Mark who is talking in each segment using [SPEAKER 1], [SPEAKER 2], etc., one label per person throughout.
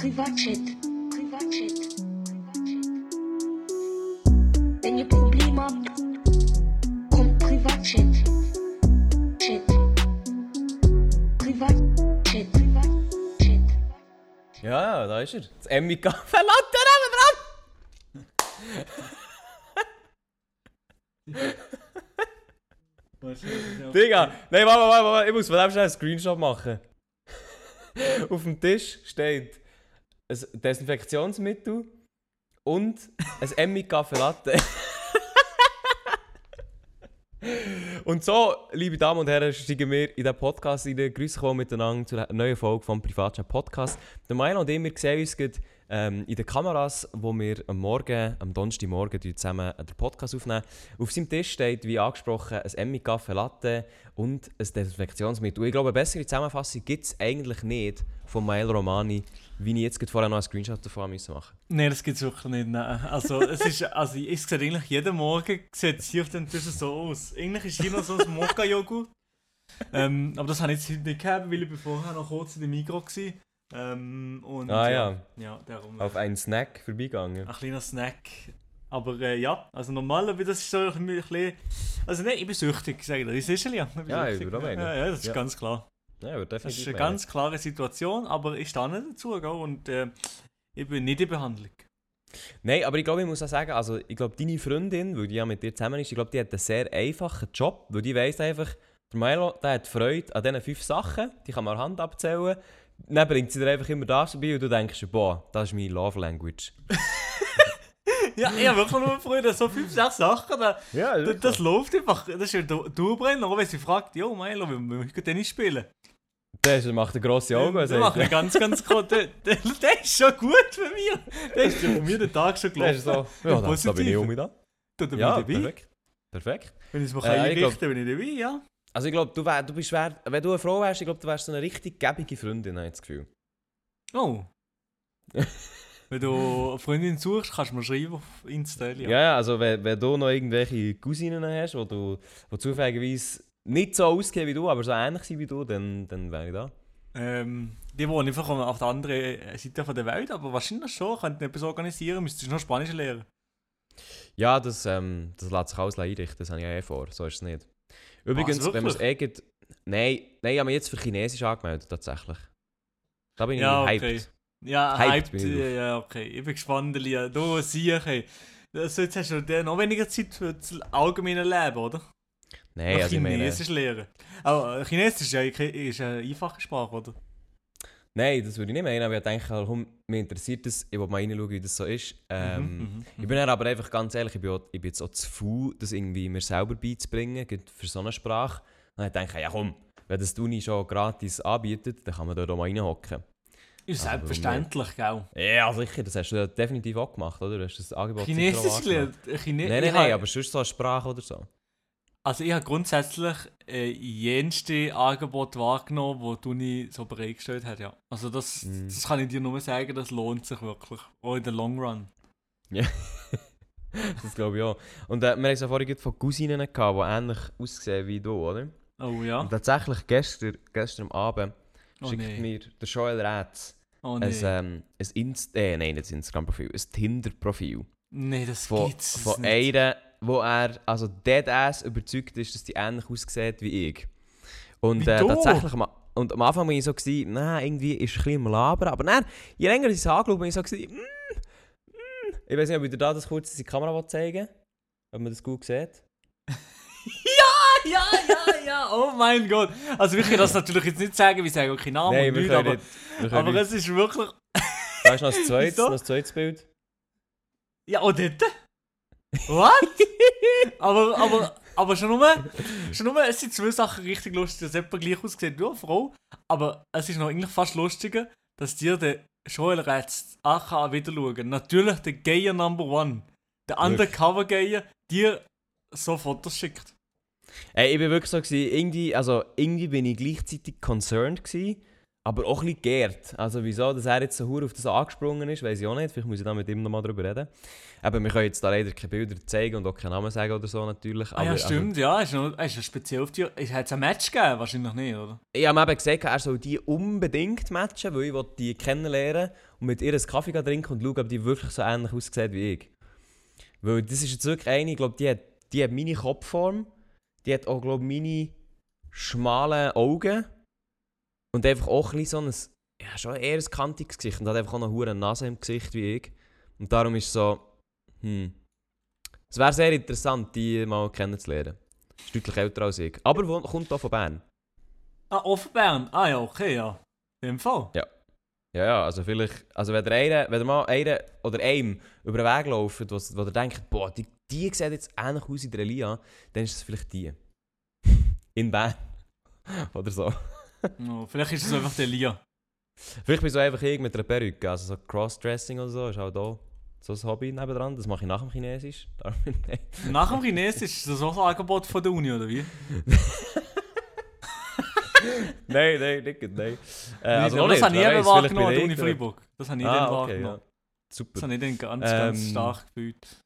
[SPEAKER 1] Privatchat. Privatchat. Wenn ihr Probleme habt, kommt Privatchat. Chat. Privatchat. Privatchat.
[SPEAKER 2] Ja, ja, da ist er. Das Emmy Kaffee Latte neben dran! Digga! Nein, warte, warte, warte, ich muss von dem schnell einen Screenshot machen. Auf dem Tisch steht ein Desinfektionsmittel und ein Emmy Kaffee Latte. Und so, liebe Damen und Herren, steigen wir in den Podcast rein. Grüße kommen miteinander zu einer neuen Folge vom Privatchat Podcast. Der Milo und ich, wir sehen uns gerade, ähm, in den Kameras, wo wir am Morgen, am Donnerstagmorgen zusammen den Podcast aufnehmen. Auf seinem Tisch steht, wie angesprochen, ein Emmy Kaffee Latte und ein Desinfektionsmittel. Und ich glaube, eine bessere Zusammenfassung gibt es eigentlich nicht von Milo Romani, wie ich jetzt vorher noch einen Screenshot davon machen musste.
[SPEAKER 3] Nein, das gibt es wirklich nicht. Nein. Also, es ist, also, ich sehe eigentlich jeden Morgen sieht es hier auf dem Tisch so aus. Eigentlich ist hier noch so ein Mokka-Joghurt. ähm, aber das habe ich jetzt heute nicht gehabt, weil ich vorher noch kurz in der Migros war. Ähm, und,
[SPEAKER 2] Ah,
[SPEAKER 3] ja.
[SPEAKER 2] ja.
[SPEAKER 3] Darum.
[SPEAKER 2] Auf einen Snack vorbeigegangen.
[SPEAKER 3] Ein kleiner Snack. Aber äh, ja, also normalerweise das ist so ein bisschen... Also nein, ich bin süchtig, sage ich dir. Das ist ja.
[SPEAKER 2] Ja, ich würde auch meinen.
[SPEAKER 3] ja, ja, das ist
[SPEAKER 2] Ja.
[SPEAKER 3] ganz klar.
[SPEAKER 2] Ja, aber
[SPEAKER 3] Das ist eine ganz klare Situation, aber ich stehe nicht dazu gell? und äh, ich bin nicht in Behandlung.
[SPEAKER 2] Nein, aber ich glaube, ich muss auch sagen, also ich glaube, deine Freundin, weil die ja mit dir zusammen ist, ich glaube, die hat einen sehr einfachen Job, weil die weiss einfach, der Milo, der hat Freude an diesen fünf Sachen, die kann man Hand abzählen. Dann bringt sie dir einfach immer das vorbei und du denkst, boah, das ist meine Love Language.
[SPEAKER 3] Ja, ich habe wirklich nur Freude, so fünf, sechs Sachen, da,
[SPEAKER 2] Ja,
[SPEAKER 3] das, das läuft einfach, das ist ein Du- Durchbrenner, auch wenn sie fragt, jo Milo, wir möchten Tennis spielen.
[SPEAKER 2] Der macht eine grosse Augen.
[SPEAKER 3] Der
[SPEAKER 2] Also,
[SPEAKER 3] macht ganz, ganz groß, der, der, der ist schon gut für mich. Der ist für mich den Tag schon
[SPEAKER 2] der ist
[SPEAKER 3] gelaufen.
[SPEAKER 2] so, ja, da, da bin ich um mich da.
[SPEAKER 3] Da bin
[SPEAKER 2] Ja,
[SPEAKER 3] ich dabei.
[SPEAKER 2] perfekt. Perfekt.
[SPEAKER 3] Wenn ich es mir
[SPEAKER 2] Äh,
[SPEAKER 3] einrichten kann, bin ich dabei, ja.
[SPEAKER 2] Also ich glaube, du, wär, du bist wär, wenn du eine Frau wärst, ich glaube, du wärst so eine richtig gäbige Freundin, habe ich das Gefühl.
[SPEAKER 3] Oh. Wenn du eine Freundin suchst, kannst du mir schreiben auf Insta.
[SPEAKER 2] Ja, ja also wenn, wenn du noch irgendwelche Cousinen hast, die du die zufälligerweise nicht so aussehen wie du, aber so ähnlich sind wie du, dann, dann wäre ich da.
[SPEAKER 3] Ähm, die wohnen einfach auf der anderen Seite von der Welt, aber wahrscheinlich schon. Könnten etwas organisieren, müsstest du noch Spanisch lernen.
[SPEAKER 2] Ja, das, ähm, das lässt sich alles einrichten, das habe ich ja eh vor, so ist es nicht. Übrigens, wenn man es
[SPEAKER 3] wirklich?
[SPEAKER 2] irgend... Nein, nein, ich habe mich jetzt für Chinesisch angemeldet, tatsächlich. Da bin ich
[SPEAKER 3] Ja,
[SPEAKER 2] hyped.
[SPEAKER 3] okay. Ja,
[SPEAKER 2] Hyped
[SPEAKER 3] hyped. Ja, ja, okay. Ich bin gespannt, Lia. Du, sieh, hey. Also jetzt hast du dir noch weniger Zeit für das allgemeine Leben, oder?
[SPEAKER 2] Nein, also ich meine...
[SPEAKER 3] Chinesisch lernen. Aber Chinesisch ist ja ist eine einfache Sprache, oder?
[SPEAKER 2] Nein, das würde ich nicht meinen, aber ich denke, komm, mich interessiert das, ich will mal reinschauen, wie das so ist. Ähm,
[SPEAKER 3] Mhm, mhm,
[SPEAKER 2] Ich bin dann aber einfach ganz ehrlich, ich bin, auch, ich bin jetzt auch zu faul, das irgendwie mir selber beizubringen, für so eine Sprache. Und dann denke ich, ja komm, wenn das die Uni schon gratis anbietet, dann kann man dort auch mal reinhocken.
[SPEAKER 3] Ist
[SPEAKER 2] Also,
[SPEAKER 3] selbstverständlich, gell?
[SPEAKER 2] Ja, sicher, das hast du ja definitiv auch gemacht, oder? Du hast das Angebot
[SPEAKER 3] Chinesisch gelernt. Chine
[SPEAKER 2] Nein, nein,
[SPEAKER 3] ich
[SPEAKER 2] nein, aber sonst so eine Sprache oder so.
[SPEAKER 3] Also ich habe grundsätzlich äh, jenste Angebot wahrgenommen, wo die Uni so bereitgestellt hat, ja. Also das,
[SPEAKER 2] Mhm.
[SPEAKER 3] das kann ich dir nur sagen, das lohnt sich wirklich. Auch in der Long Run.
[SPEAKER 2] Das glaube ich auch. Und äh, wir haben es ja vorhin von Cousinen gehabt, die ähnlich aussehen wie du, oder?
[SPEAKER 3] Oh ja?
[SPEAKER 2] Und tatsächlich gestern, gestern Abend
[SPEAKER 3] Oh
[SPEAKER 2] schickt
[SPEAKER 3] nee.
[SPEAKER 2] mir der Joel Rätz
[SPEAKER 3] Oh
[SPEAKER 2] ein,
[SPEAKER 3] nee.
[SPEAKER 2] ähm, ein Inst äh, nein, nicht ein Instagram-Profil, ein Tinder-Profil.
[SPEAKER 3] nee, das
[SPEAKER 2] Von,
[SPEAKER 3] gibt's
[SPEAKER 2] von
[SPEAKER 3] nicht.
[SPEAKER 2] einer, wo er also deadass überzeugt ist, dass die ähnlich aussieht wie ich. Und äh, tatsächlich, am- und am Anfang war ich so, gewesen, nein, irgendwie ist es ein bisschen am Labern, aber dann, je länger ich es angeschaut habe, bin ich so, gewesen, mm, mm. ich weiß nicht, ob ich dir da das kurz in die Kamera will zeigen ob man das gut sieht.
[SPEAKER 3] Ja, ja, ja, ja, oh mein Gott. Also wir können das natürlich jetzt nicht sagen, wir sagen okay Namen
[SPEAKER 2] nein,
[SPEAKER 3] und
[SPEAKER 2] wir
[SPEAKER 3] nichts,
[SPEAKER 2] können
[SPEAKER 3] aber,
[SPEAKER 2] nicht. Wir können
[SPEAKER 3] aber
[SPEAKER 2] nicht.
[SPEAKER 3] es ist wirklich...
[SPEAKER 2] Da ist noch das noch zweites Bild.
[SPEAKER 3] Ja, und dort? What? aber, aber, aber schon nur, schon nur, es sind zwei Sachen richtig lustig, dass jemand gleich aussieht wie eine Frau, aber es ist noch eigentlich fast lustiger, dass dir der Joel Rätz AK wieder schauen. Natürlich der Gayer Number One, der Undercover Gayer, dir so Fotos schickt.
[SPEAKER 2] Ey, ich bin wirklich so, gewesen, irgendwie, also irgendwie bin ich gleichzeitig concerned gewesen, aber auch ein bisschen geehrt. Also wieso, dass er jetzt so hure auf das angesprungen ist, weiß ich auch nicht. Vielleicht muss ich da mit ihm nochmal drüber reden. Aber wir können jetzt da leider keine Bilder zeigen und auch keinen Namen sagen oder so natürlich.
[SPEAKER 3] Ah, ja,
[SPEAKER 2] aber,
[SPEAKER 3] stimmt, ja. Ist, noch, ist speziell auf die. Ist, hat es ein Match gegeben? Wahrscheinlich nicht, oder?
[SPEAKER 2] Also, ich habe eben gesagt, er soll die unbedingt matchen, weil ich die kennenlernen und mit ihr einen Kaffee trinken und schauen, ob die wirklich so ähnlich aussieht wie ich. Weil das ist jetzt wirklich eine, ich glaube, die hat, die hat meine Kopfform, die hat auch, glaube ich, meine schmalen Augen und einfach auch ein so ein, ja, schon eher ein kantiges Gesicht und hat einfach auch eine hure Nase im Gesicht wie ich. Und darum ist es so, hm. Es wäre sehr interessant, die mal kennenzulernen. Ist deutlich älter als ich. Aber wo, kommt auch von Bern.
[SPEAKER 3] Ah, offen Bern. Ah ja, okay, ja. In dem Fall.
[SPEAKER 2] Ja, ja, also vielleicht, also wenn ihr, einen, wenn ihr mal einen oder einem über den Weg lauft, wo, wo ihr denkt, boah, die, die sieht jetzt ähnlich aus wie der Elia, dann ist es vielleicht die. In Bern. oder so.
[SPEAKER 3] Oh, vielleicht ist es einfach der Lia.
[SPEAKER 2] Vielleicht bin so einfach ich mit einer Perücke, also so Crossdressing oder so, ist auch da so ein Hobby nebendran. Das mache ich nach dem Chinesisch.
[SPEAKER 3] Nach dem Chinesisch ist das auch ein Angebot von der Uni, oder wie?
[SPEAKER 2] nein, nein, nicht, nein. Äh, also
[SPEAKER 3] das
[SPEAKER 2] nicht,
[SPEAKER 3] habe ich eben wahrgenommen, an der Uni
[SPEAKER 2] ich-
[SPEAKER 3] Freiburg. Das habe ich dann
[SPEAKER 2] Ah, okay,
[SPEAKER 3] wahrgenommen.
[SPEAKER 2] ja. Super.
[SPEAKER 3] Das habe ich dann ganz, ganz
[SPEAKER 2] Ähm,
[SPEAKER 3] stark gefühlt.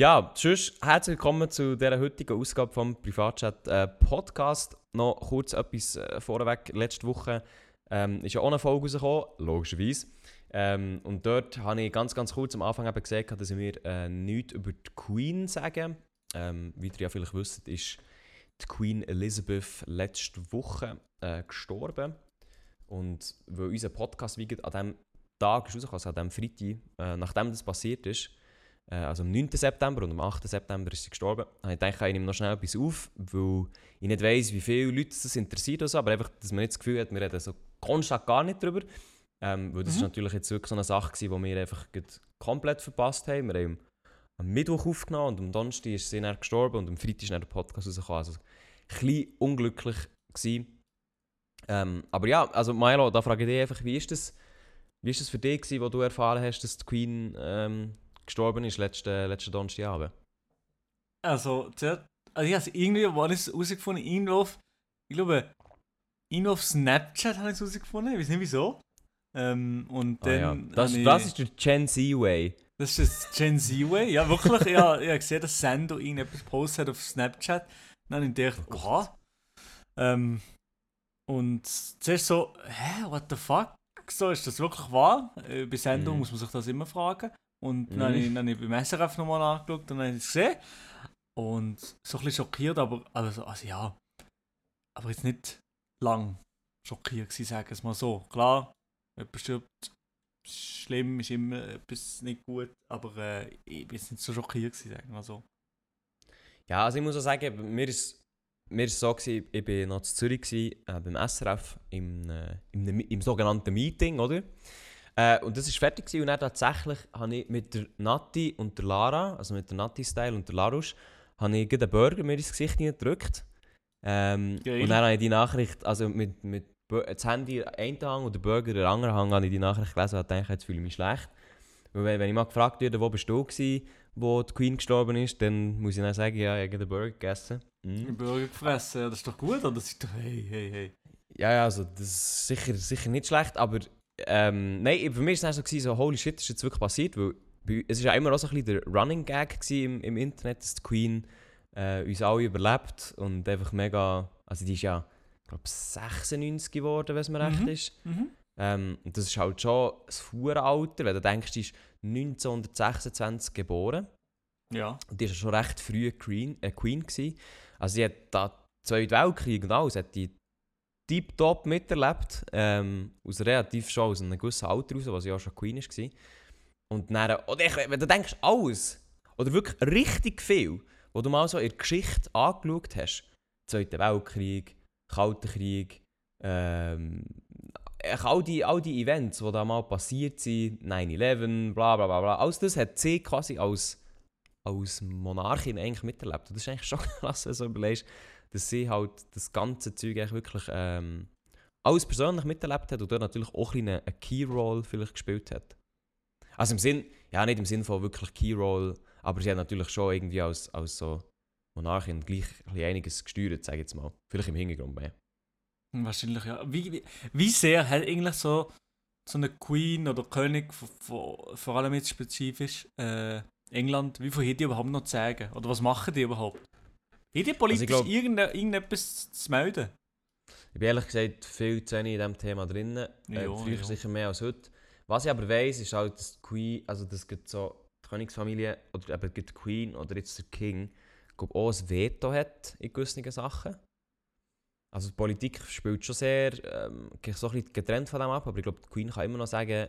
[SPEAKER 2] Ja, tschüss, herzlich willkommen zu dieser heutigen Ausgabe vom Privatchat äh, Podcast. Noch kurz etwas äh, vorweg. Letzte Woche ähm, ist ja auch eine Folge rausgekommen, logischerweise. Ähm, und dort habe ich ganz, ganz kurz am Anfang eben gesagt, dass ich mir äh, nichts über die Queen sagen. Ähm, wie ihr ja vielleicht wisst, ist die Queen Elizabeth letzte Woche äh, gestorben. Und weil unser Podcast wie an diesem Tag ist rausgekommen, also an diesem Freitag, äh, nachdem das passiert ist, also am 9. September und am 8. September ist sie gestorben. Und ich denke, ich nehme noch schnell etwas auf, weil ich nicht weiss, wie viele Leute das interessiert oder so, aber einfach, dass man nicht das Gefühl hat, wir reden so konstant gar nicht drüber. Ähm, weil das ist
[SPEAKER 3] Mhm.
[SPEAKER 2] natürlich jetzt wirklich so eine Sache gewesen, die wir einfach komplett verpasst haben. Wir haben am Mittwoch aufgenommen und am Donnerstag ist sie dann gestorben und am Freitag ist dann der Podcast rausgekommen. Also ein bisschen unglücklich gewesen. Ähm, aber ja, also Milo, da frage ich dich einfach, wie ist das, wie ist das für dich gewesen, wo du erfahren hast, dass die Queen ähm, gestorben ist letzten, letzten Donnerstagabend?
[SPEAKER 3] Also, zuerst- also ich habe es irgendwie, ich es herausgefunden? Irgendwo auf, ich glaube, irgendwo auf Snapchat habe ich es herausgefunden, ich weiß nicht wieso. Ähm, und
[SPEAKER 2] Ah, ja.
[SPEAKER 3] dann
[SPEAKER 2] das,
[SPEAKER 3] ich,
[SPEAKER 2] das ist der Gen Z-Way.
[SPEAKER 3] das ist das Gen Z-Way. Ja, wirklich, ich habe, ich habe gesehen, dass Sando irgendetwas gepostet hat auf Snapchat. Dann habe ich gedacht,
[SPEAKER 2] Oh
[SPEAKER 3] oha. Ähm, und zuerst so, hä, what the fuck? So, ist das wirklich wahr? Äh, bei Sendung
[SPEAKER 2] Mhm.
[SPEAKER 3] muss man sich das immer fragen. Und
[SPEAKER 2] Mhm.
[SPEAKER 3] dann habe ich, dann habe ich beim SRF nochmal angeschaut und dann habe ich es gesehen. Und so ein bisschen schockiert, aber also, also ja. Aber jetzt nicht lang schockiert gewesen, sagen wir es mal so. Klar, jemand stirbt, schlimm, ist immer etwas nicht gut, aber äh, ich bin jetzt nicht so schockiert gewesen, sagen wir mal so.
[SPEAKER 2] Ja, also ich muss auch sagen, mir ist, mir ist so gewesen, ich war noch in Zürich gewesen, äh, beim SRF im, äh, im, im sogenannten Meeting, oder? Äh, und das war fertig gewesen, und dann tatsächlich habe ich mit der Nati und der Lara, also mit der Nati-Style und der Larusch, habe ich einen Burger mir ins Gesicht gedrückt. Ähm, und dann habe ich die Nachricht, also mit, mit das Handy einen Hang und der Burger den anderen Hang, habe ich die Nachricht gelesen und dachte, jetzt fühle ich mich schlecht. Weil wenn, ich mal gefragt werde, wo bist du gewesen, wo die Queen gestorben ist, dann muss ich dann sagen, ja, ich habe den Burger gegessen.
[SPEAKER 3] Den
[SPEAKER 2] Mhm.
[SPEAKER 3] Burger gefressen, ja, das ist doch gut, oder? Das ist doch, hey, hey, hey.
[SPEAKER 2] Ja, ja, also das ist sicher, sicher nicht schlecht, aber ähm, nein, für mich war es so, gewesen, so, holy shit, ist jetzt wirklich passiert, weil es ist ja immer auch so ein bisschen der Running Gag im, im Internet, dass die Queen äh, uns alle überlebt und einfach mega, also die ist ja, ich glaube 96 geworden, wenn es mir
[SPEAKER 3] Mhm.
[SPEAKER 2] recht ist.
[SPEAKER 3] Mhm.
[SPEAKER 2] Ähm, und das ist halt schon ein Alter, wenn du denkst, die ist 1926 geboren.
[SPEAKER 3] Ja.
[SPEAKER 2] Und die war schon recht früh Queen. Äh, Queen gewesen. Also sie hat da Zweiten Weltkrieg und alles, hat die tiptop miterlebt. Ähm, aus relativ schon aus einem gewissen Alter raus, was ja auch schon Queen war. Und dann, oder ich, wenn du denkst, alles, oder wirklich richtig viel, wo du mal so in der Geschichte angeschaut hast, Zweiter Weltkrieg, Kalter Krieg, ähm, all die, all die Events, die da mal passiert sind, 9-11, bla bla bla bla, alles das hat sie quasi als, als Monarchin eigentlich miterlebt. Und das ist eigentlich schon krass, wenn du so überlegst, dass sie halt das ganze Zeug eigentlich wirklich ähm, alles persönlich miterlebt hat und dort natürlich auch ein eine Key-Roll vielleicht gespielt hat. Also im Sinn, ja nicht im Sinn von wirklich Key-Roll, aber sie hat natürlich schon irgendwie als, als so Monarchin gleich ein einiges gesteuert, sage ich jetzt mal. Vielleicht im Hintergrund mehr.
[SPEAKER 3] Wahrscheinlich, ja. Wie, wie, sehr hat eigentlich so, so eine Queen oder König, vor- vor, allem jetzt spezifisch äh, England, wie viel haben die überhaupt noch zu sagen? Oder was machen die überhaupt? Haben die politisch
[SPEAKER 2] glaub-
[SPEAKER 3] irgende, irgendetwas zu melden?
[SPEAKER 2] Ich bin ehrlich gesagt viel zu wenig in diesem Thema drin. Äh, früher
[SPEAKER 3] ja.
[SPEAKER 2] sicher mehr als heute. Was ich aber weiss, ist halt, dass die Queen, also das gibt so die Königsfamilie oder eben die Queen oder jetzt der King, glaub, auch ein Veto hat in gewissen Sachen. Also die Politik spielt schon sehr, ähm, so ein bisschen getrennt von dem ab, aber ich glaube, die Queen kann immer noch sagen,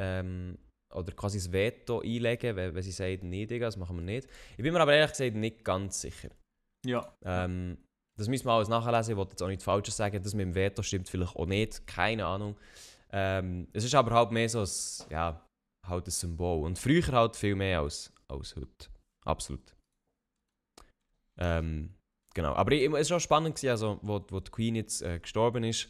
[SPEAKER 2] ähm, oder quasi ein Veto einlegen, wenn, wenn sie sagt, Digga, das machen wir nicht. Ich bin mir aber ehrlich gesagt nicht ganz sicher.
[SPEAKER 3] Ja.
[SPEAKER 2] Ähm, das müssen wir alles nachlesen. Ich wollte jetzt auch nichts Falsches sagen. Das mit dem Veto stimmt vielleicht auch nicht. Keine Ahnung. Ähm, es ist aber halt mehr so ein, ja, halt ein Symbol. Und früher halt viel mehr als, als heute. Absolut. Ähm, genau. Aber ich, es war schon spannend, gewesen, also, wo, wo die Queen jetzt äh, gestorben ist,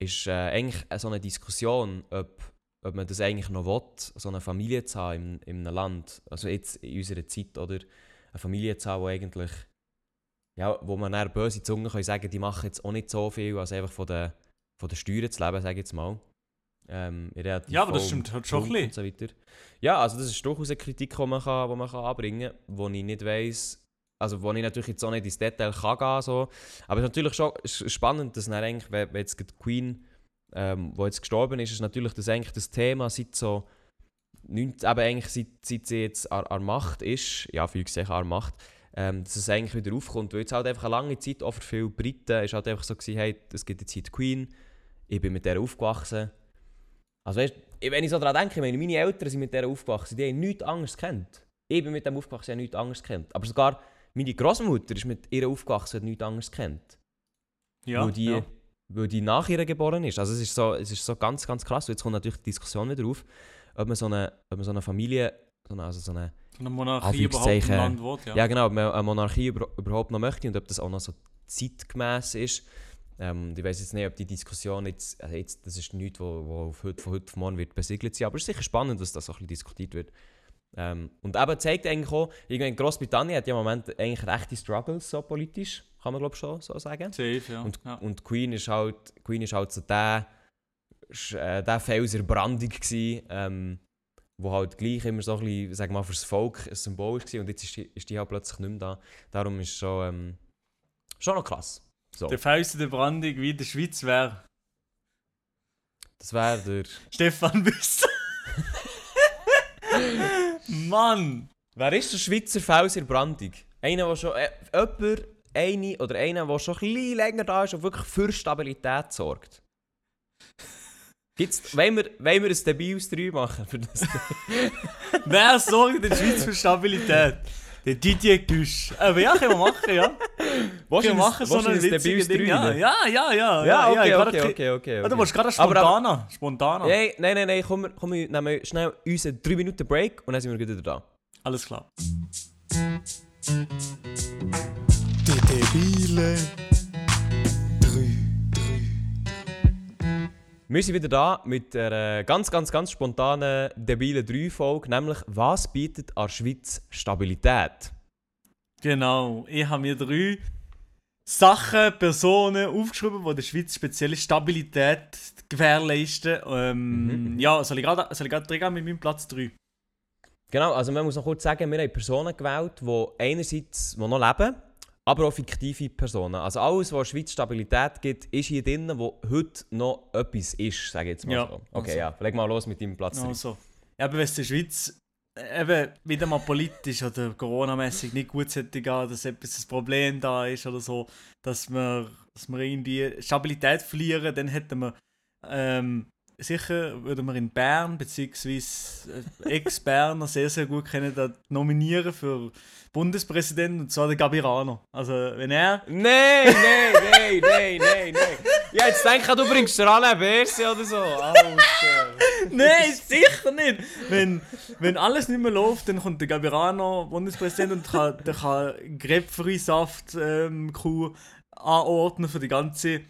[SPEAKER 2] ist äh, eigentlich so eine Diskussion, ob, ob man das eigentlich noch will, so eine Familie zu haben in, in einem Land. Also jetzt in unserer Zeit, oder? Eine Familie zu haben, die eigentlich ja, wo man dann böse Zungen können sagen, die machen jetzt auch nicht so viel, als einfach von den, von den Steuern zu leben, sage ich jetzt mal. Ähm,
[SPEAKER 3] Ja, aber das stimmt halt schon ein
[SPEAKER 2] und so. Ja, also das ist durchaus eine Kritik, die man, kann, die man kann anbringen kann, wo ich nicht weiss, also wo ich natürlich jetzt auch nicht ins Detail kann gehen so. Aber es ist natürlich schon spannend, dass dann eigentlich, wenn, jetzt die Queen, ähm, wo jetzt gestorben ist, ist natürlich das eigentlich das Thema seit so 19, eben eigentlich seit, seit sie jetzt an, an Macht ist, ja, für sich an Macht, ähm, dass es eigentlich wieder aufkommt. Weil jetzt halt einfach eine lange Zeit, auch für viele Briten, ist halt einfach so gewesen, hey, es gibt jetzt hier die Queen, ich bin mit der aufgewachsen. Also weißt, wenn ich so daran denke, meine, meine Eltern sind mit der aufgewachsen, die haben nichts anderes kennt. Ich bin mit dem aufgewachsen, ich habe nichts anderes kennt. Aber sogar meine Großmutter ist mit ihr aufgewachsen, hat nichts anderes kennt.
[SPEAKER 3] Ja.
[SPEAKER 2] weil, die,
[SPEAKER 3] ja.
[SPEAKER 2] weil die nach ihr geboren ist. Also es ist so, es ist so ganz, ganz krass. Und jetzt kommt natürlich die Diskussion wieder auf, ob man so eine, ob man so eine Familie, so eine, also so eine
[SPEAKER 3] eine Monarchie überhaupt im
[SPEAKER 2] Anführungszeichen.
[SPEAKER 3] Land will, ja.
[SPEAKER 2] ja. genau, ob man eine Monarchie über, überhaupt noch möchte und ob das auch noch so zeitgemäß ist. Ähm, ich weiß jetzt nicht, ob die Diskussion jetzt, also jetzt das ist nichts, wo, wo auf heute, von heute auf morgen wird besiegelt sein, aber es ist sicher spannend, dass das so ein bisschen diskutiert wird. Ähm, und eben zeigt eigentlich auch, irgendwie Großbritannien hat ja im Moment eigentlich rechte Struggles so politisch, kann man glaube ich schon so sagen.
[SPEAKER 3] Safe, ja.
[SPEAKER 2] Und,
[SPEAKER 3] ja.
[SPEAKER 2] und Queen ist halt, Queen ist halt so der, äh, der Fels in der Brandung gsi, ähm, wo halt gleich immer so ein bisschen, sag mal, fürs Volk ein Symbol war und jetzt ist die, ist die halt plötzlich nicht mehr da. Darum ist es schon, ähm, schon noch krass. So,
[SPEAKER 3] Der Faust der Brandung wie in der Schweiz wäre
[SPEAKER 2] das wäre der...
[SPEAKER 3] Stefan Büsser. Mann!
[SPEAKER 2] Wer ist der Schweizer Fels in der Brandung? Einer, der schon, äh, jemand, eine oder einer, der schon ein bisschen länger da ist und wirklich für Stabilität sorgt. Gibt's, wollen, wir, wollen wir ein debiles 3 machen für das?
[SPEAKER 3] Wer sorgt in der Schweiz für Stabilität? Der Didier Güsch. Aber ja, können wir machen, ja.
[SPEAKER 2] Willst
[SPEAKER 3] Wir machen so
[SPEAKER 2] willst du
[SPEAKER 3] ein
[SPEAKER 2] ein
[SPEAKER 3] witziges
[SPEAKER 2] debiles
[SPEAKER 3] Ding.
[SPEAKER 2] 3
[SPEAKER 3] Ja, ja, ja, ja.
[SPEAKER 2] Ja, okay,
[SPEAKER 3] ich
[SPEAKER 2] okay, okay, okay, okay.
[SPEAKER 3] du willst gerade spontaner. Spontaner.
[SPEAKER 2] Hey, nein, nein, nein, komm, komm, wir nehmen schnell unseren 3 Minuten Break und dann sind wir wieder da.
[SPEAKER 3] Alles klar.
[SPEAKER 4] Die debile
[SPEAKER 2] Wir sind wieder da mit einer ganz, ganz, ganz spontanen, debilen 3-Folge, nämlich «Was bietet an der Schweiz Stabilität?»
[SPEAKER 3] Genau. Ich habe mir drei Sachen, Personen aufgeschrieben, die der Schweiz spezielle Stabilität gewährleisten. Ähm,
[SPEAKER 2] Mhm.
[SPEAKER 3] Ja, soll ich gerade soll ich gerade reingehen mit meinem Platz 3?
[SPEAKER 2] Genau, also man muss noch kurz sagen, wir haben Personen gewählt, die einerseits die noch leben, aber auch fiktive Personen. Also alles, was der Schweiz Stabilität gibt, ist hier drin, wo heute noch etwas ist, sage ich jetzt mal
[SPEAKER 3] Ja,
[SPEAKER 2] so. Okay,
[SPEAKER 3] also.
[SPEAKER 2] ja, leg mal los mit deinem Platz 3.
[SPEAKER 3] Also, eben, wenn es der Schweiz eben wieder mal politisch oder Corona-mäßig nicht gut sollte gehen, dass etwas ein Problem da ist oder so, dass wir, dass wir irgendwie Stabilität verlieren, dann hätten wir ähm, sicher würden wir in Bern beziehungsweise äh, Ex-Berner sehr, sehr gut können da nominieren für Bundespräsidenten und zwar den Gabirano. Also wenn er
[SPEAKER 2] Nein, nein, nein, nein, nein, nein. Ja, jetzt denk ich, du bringst Rane Berse oder so. Alter.
[SPEAKER 3] Nein, sicher nicht! Wenn, wenn alles nicht mehr läuft, dann kommt der Gabirano, Bundespräsident, und kann, der kann Grapefruitsaft ähm, anordnen für die ganze,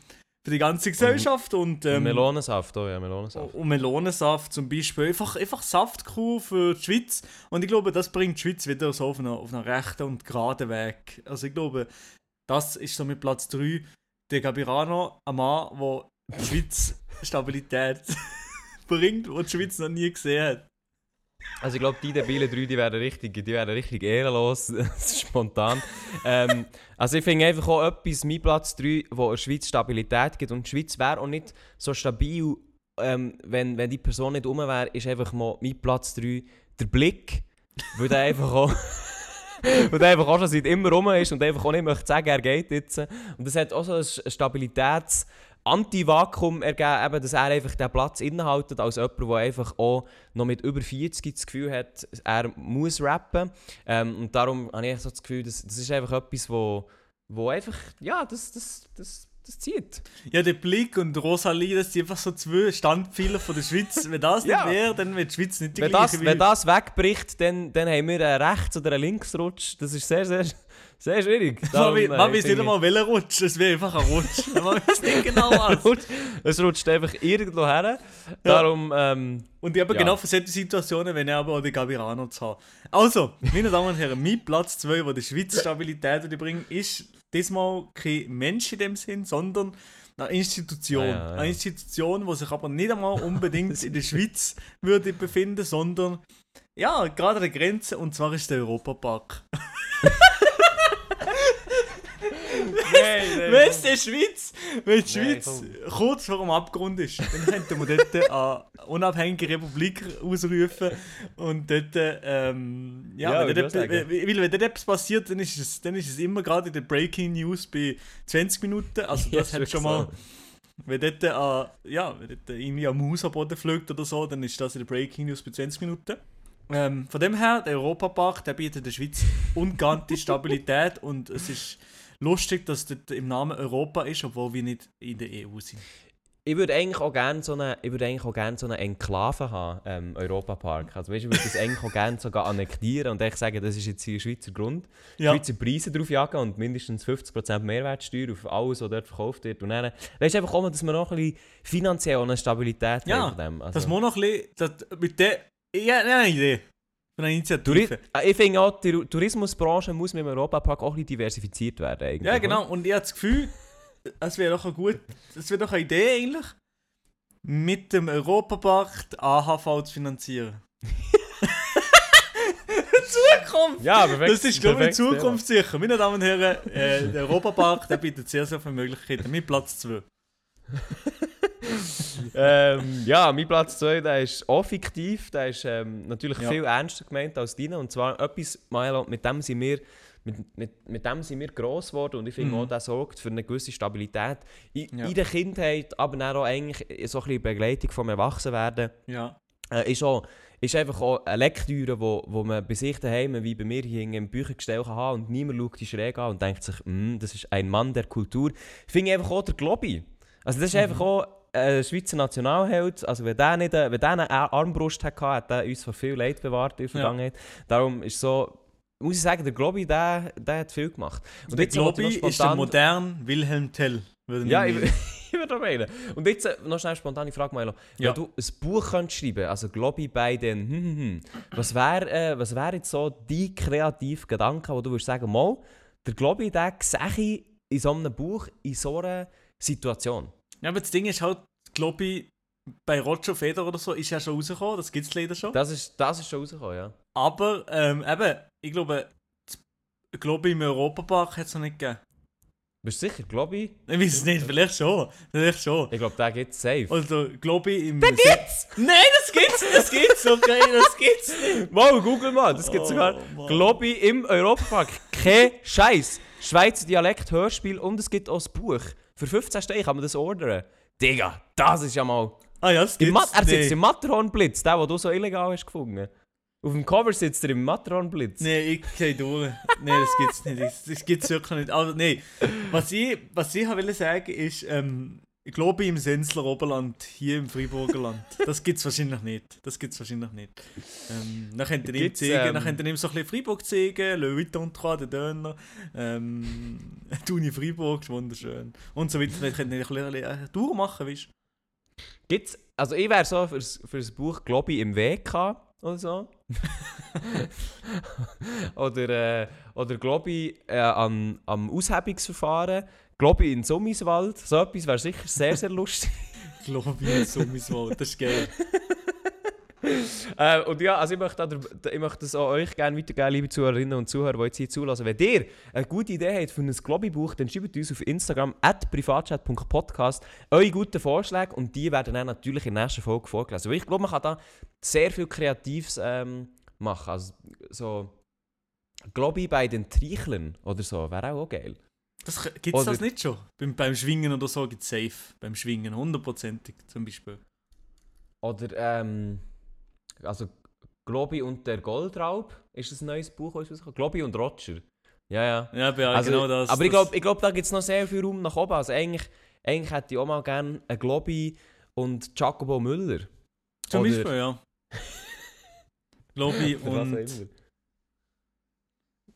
[SPEAKER 3] für die ganze Gesellschaft. Und, ähm,
[SPEAKER 2] Melonensaft, oh ja, Melonensaft.
[SPEAKER 3] und Melonensaft zum Beispiel. Einfach, einfach Saftkuh für die Schweiz. Und ich glaube, das bringt die Schweiz wieder so auf einen, auf einen rechten und geraden Weg. Also ich glaube, das ist so mit Platz 3. der Gabirano, ein Mann, der die Schweiz Stabilität bringt, die die Schweiz noch nie gesehen hat.
[SPEAKER 2] Also ich glaube, die debilen drei, die werden richtig, die werden richtig ehrenlos, spontan. ähm, also ich finde einfach auch etwas, mein Platz 3, wo der Schweiz Stabilität gibt. Und die Schweiz wäre auch nicht so stabil, ähm, wenn, wenn die Person nicht rum wäre, ist einfach mal mein Platz 3 der Blick. Weil der einfach auch... weil einfach auch schon seit immer rum ist und einfach auch nicht möchte sagen, er geht jetzt. Und das hat auch so ein Stabilitäts- Anti-Vakuum ergeben, eben, dass er einfach den Platz innehaltet, als jemand, der einfach auch noch mit über 40 das Gefühl hat, er muss rappen. Ähm, und darum habe ich so das Gefühl, das, das ist einfach etwas, wo, wo einfach, ja, das, das, das, das zieht.
[SPEAKER 3] Ja, der Blick und Rosalie, das sind einfach so zwei Standpfeiler von der Schweiz. Wenn das nicht
[SPEAKER 2] Ja.
[SPEAKER 3] wäre, dann wäre die Schweiz nicht die
[SPEAKER 2] Wenn
[SPEAKER 3] gleiche
[SPEAKER 2] das, wenn das wegbricht, dann, dann haben wir einen Rechts- oder einen Linksrutsch. Das ist sehr, sehr, sehr schwierig.
[SPEAKER 3] Man,
[SPEAKER 2] Darum, äh,
[SPEAKER 3] man weiß nicht einmal, welcher Rutsch. Es wäre einfach ein Rutsch. man weiß nicht genau was.
[SPEAKER 2] Es rutscht einfach irgendwo her. Darum, ähm,
[SPEAKER 3] Und ich habe
[SPEAKER 2] Ja.
[SPEAKER 3] genau für solche Situationen, wenn ich aber auch den Gabirano zu haben. Also, meine Damen und Herren, mein Platz 2, wo die Schweiz Stabilität bringt, ist diesmal kein Mensch in dem Sinn, sondern eine Institution.
[SPEAKER 2] Ah, ja, ja.
[SPEAKER 3] Eine Institution, die sich aber nicht einmal unbedingt in der Schweiz würde befinden, sondern ja, gerade an der Grenze, und zwar ist der Europapark.
[SPEAKER 2] Nein,
[SPEAKER 3] Wenn es die Schweiz, wenn die
[SPEAKER 2] Nein,
[SPEAKER 3] Schweiz kurz vor dem Abgrund ist, dann könnten wir dort eine unabhängige Republik ausrufen und dort, ähm, ja,
[SPEAKER 2] Ja,
[SPEAKER 3] wenn dort, weil wenn dort etwas passiert, dann ist es, dann ist es immer gerade in der Breaking News bei 20 Minuten, also
[SPEAKER 2] Ja,
[SPEAKER 3] das
[SPEAKER 2] ist
[SPEAKER 3] hat schon mal, wenn dort, äh, ja, wenn dort irgendwie ein Maus am Boden fliegt oder so, dann ist das in der Breaking News bei 20 Minuten. Ähm, von dem her, der Europapark, der bietet der Schweiz ungeahnte Stabilität und es ist lustig, dass dort im Namen Europa ist, obwohl wir nicht in der EU sind.
[SPEAKER 2] Ich würde eigentlich auch gerne so eine, ich würde eigentlich auch gerne so eine Enklave haben, ähm, Europapark. Also weißt, du, ich würde das eigentlich auch gerne sogar annektieren und echt sagen, das ist jetzt hier Schweizer Grund.
[SPEAKER 3] Ja.
[SPEAKER 2] Schweizer Preise drauf jagen und mindestens 50% Mehrwertsteuer auf alles, was dort verkauft wird. Und dann, weißt du, einfach auch dass wir noch ein bisschen finanziell eine Stabilität
[SPEAKER 3] Ja,
[SPEAKER 2] haben dem. Also,
[SPEAKER 3] Das muss noch ein bisschen, das, mit der, ich habe eine Idee von einer Initiative.
[SPEAKER 2] äh, ich finde auch, die Tourismusbranche muss mit dem Europapark auch ein bisschen diversifiziert werden. Eigentlich,
[SPEAKER 3] Ja, genau, und ich habe das Gefühl, es wäre doch eine gut, es doch eine Idee eigentlich, mit dem Europapark die AHV zu finanzieren. Zukunft!
[SPEAKER 2] Ja, perfekt.
[SPEAKER 3] Das ist, glaube ich,
[SPEAKER 2] perfektes
[SPEAKER 3] zukunftssicher. Meine Damen und Herren, äh, der Europapark der bietet sehr, sehr viele Möglichkeiten. Mit Platz 2.
[SPEAKER 2] Ähm, ja, mein Platz 2 der ist auch fiktiv. Der ist ähm, natürlich
[SPEAKER 3] Ja.
[SPEAKER 2] viel ernster gemeint als deine. Und zwar etwas, Milo, mit dem sind wir, mit, mit, mit dem sind wir gross geworden. Und ich finde
[SPEAKER 3] Mhm.
[SPEAKER 2] auch, das sorgt für eine gewisse Stabilität. In,
[SPEAKER 3] Ja.
[SPEAKER 2] in der Kindheit, aber auch eigentlich so ein bisschen Begleitung vom Erwachsenwerden.
[SPEAKER 3] Ja.
[SPEAKER 2] Äh, ist, auch, ist einfach auch eine Lektüre, wo, wo man bei sich daheim, wie bei mir hier im Büchergestell kann haben und niemand schaut die schräg an und denkt sich, «Mm, das ist ein Mann der Kultur. Finde ich einfach auch der Globi. Also das ist einfach auch ein Schweizer Nationalheld. Also wenn der, nicht, äh, wenn der eine Armbrust hatte, hat er uns vor viel Leid bewahrt in der
[SPEAKER 3] Ja.
[SPEAKER 2] Vergangenheit. Darum ist so, muss ich sagen, der Globi, der, der hat viel gemacht. Und
[SPEAKER 3] der Globi
[SPEAKER 2] ich
[SPEAKER 3] ist der
[SPEAKER 2] spontan-
[SPEAKER 3] moderne Wilhelm Tell.
[SPEAKER 2] ja,
[SPEAKER 3] ich
[SPEAKER 2] ich, ich würde meinen. Und jetzt äh, noch schnell spontane Frage, Milo.
[SPEAKER 3] Ja.
[SPEAKER 2] Wenn du ein Buch könntest schreiben also Globi bei den hm, hm, hm, was wäre äh, was wär jetzt so dein kreativer Gedanke, wo du würdest sagen, mal, der Globi, der sehe ich in so einem Buch, in so einer Situation.
[SPEAKER 3] Ja, aber das Ding ist halt, glaube ich, bei Roger Feder oder so ist ja schon rausgekommen, das gibt es leider schon.
[SPEAKER 2] Das ist, das ist schon rausgekommen, ja.
[SPEAKER 3] Aber ähm, eben, ich glaube, ich glaube im Europapark hat es noch nicht gegeben.
[SPEAKER 2] Bist du sicher, Globi?
[SPEAKER 3] Ich weiß es nicht, vielleicht schon. Vielleicht schon.
[SPEAKER 2] Ich glaube, der geht safe.
[SPEAKER 3] Also, glaube ich im. Den gibt's! Nein, das gibt's nicht, das gibt's, okay, das gibt's nicht.
[SPEAKER 2] Mal, google mal, das gibt
[SPEAKER 3] Oh,
[SPEAKER 2] sogar
[SPEAKER 3] Mann.
[SPEAKER 2] Globi im Europapark. Kein Scheiß. Schweizer Dialekt Hörspiel und es gibt auch ein Buch. Für 15 Steine kann man das ordern. Digga, das ist ja mal.
[SPEAKER 3] Ah ja, das
[SPEAKER 2] Im
[SPEAKER 3] gibt's
[SPEAKER 2] er sitzt im Matterhornblitz, der, den du so illegal hast gefunden. Auf dem Cover sitzt er im Matterhornblitz.
[SPEAKER 3] Nein, ich gehe durch. Nein, das gibt's nicht. Das, das gibt's wirklich nicht. Aber nein, was ich, was ich wollte sagen ist, ähm, ich glaube im Sensler Oberland, hier im Freiburger Land. Das gibt's wahrscheinlich nicht. Das gibt's wahrscheinlich nicht. Ähm, dann könnt ihr ihm zeigen,
[SPEAKER 2] ähm,
[SPEAKER 3] dann könnt ihr ihm so ein bisschen Freiburg zeigen, Le Vuitton 3, der Döner, ähm, die Uni Freiburg, ist wunderschön. Und so weiter. Dann könnt ihr ein bisschen eine Tour machen, weißt du?
[SPEAKER 2] Gibt's, also ich wäre so fürs, fürs Buch Globi im WK oder so. oder, äh, oder Globi äh, am, am Aushebungsverfahren. Globi in Summiswald. So etwas wäre sicher sehr, sehr lustig.
[SPEAKER 3] So mein Wort. Das ist geil.
[SPEAKER 2] äh, und ja, also ich möchte, ich möchte das auch euch gerne weitergeben, liebe Zuhörerinnen und Zuhörer, die jetzt hier zulassen. Wenn ihr eine gute Idee habt für ein Globi-Buch, dann schreibt uns auf Instagram at privatchat.podcast eure guten Vorschläge und die werden dann natürlich in der nächsten Folge vorgelesen. Weil ich glaube, man kann da sehr viel Kreatives ähm, machen. Also so Globi bei den Trichlern oder so, wäre auch, auch geil.
[SPEAKER 3] Gibt es das
[SPEAKER 2] Oder-
[SPEAKER 3] nicht schon? Beim, beim Schwingen oder so gibt es safe. Beim Schwingen, hundertprozentig zum Beispiel.
[SPEAKER 2] Oder ähm, also Globi und der Goldraub ist ein neues Buch, das rausgekommen Globi und Roger. Ja, ja.
[SPEAKER 3] Ja,
[SPEAKER 2] Also,
[SPEAKER 3] genau das.
[SPEAKER 2] aber ich
[SPEAKER 3] das-
[SPEAKER 2] glaube, ich glaub, da gibt es noch sehr viel Raum nach oben. Also eigentlich, eigentlich hätte ich auch mal gerne einen Globi und Jacobo Müller.
[SPEAKER 3] Zum
[SPEAKER 2] oder-
[SPEAKER 3] Beispiel, ja. Globi und.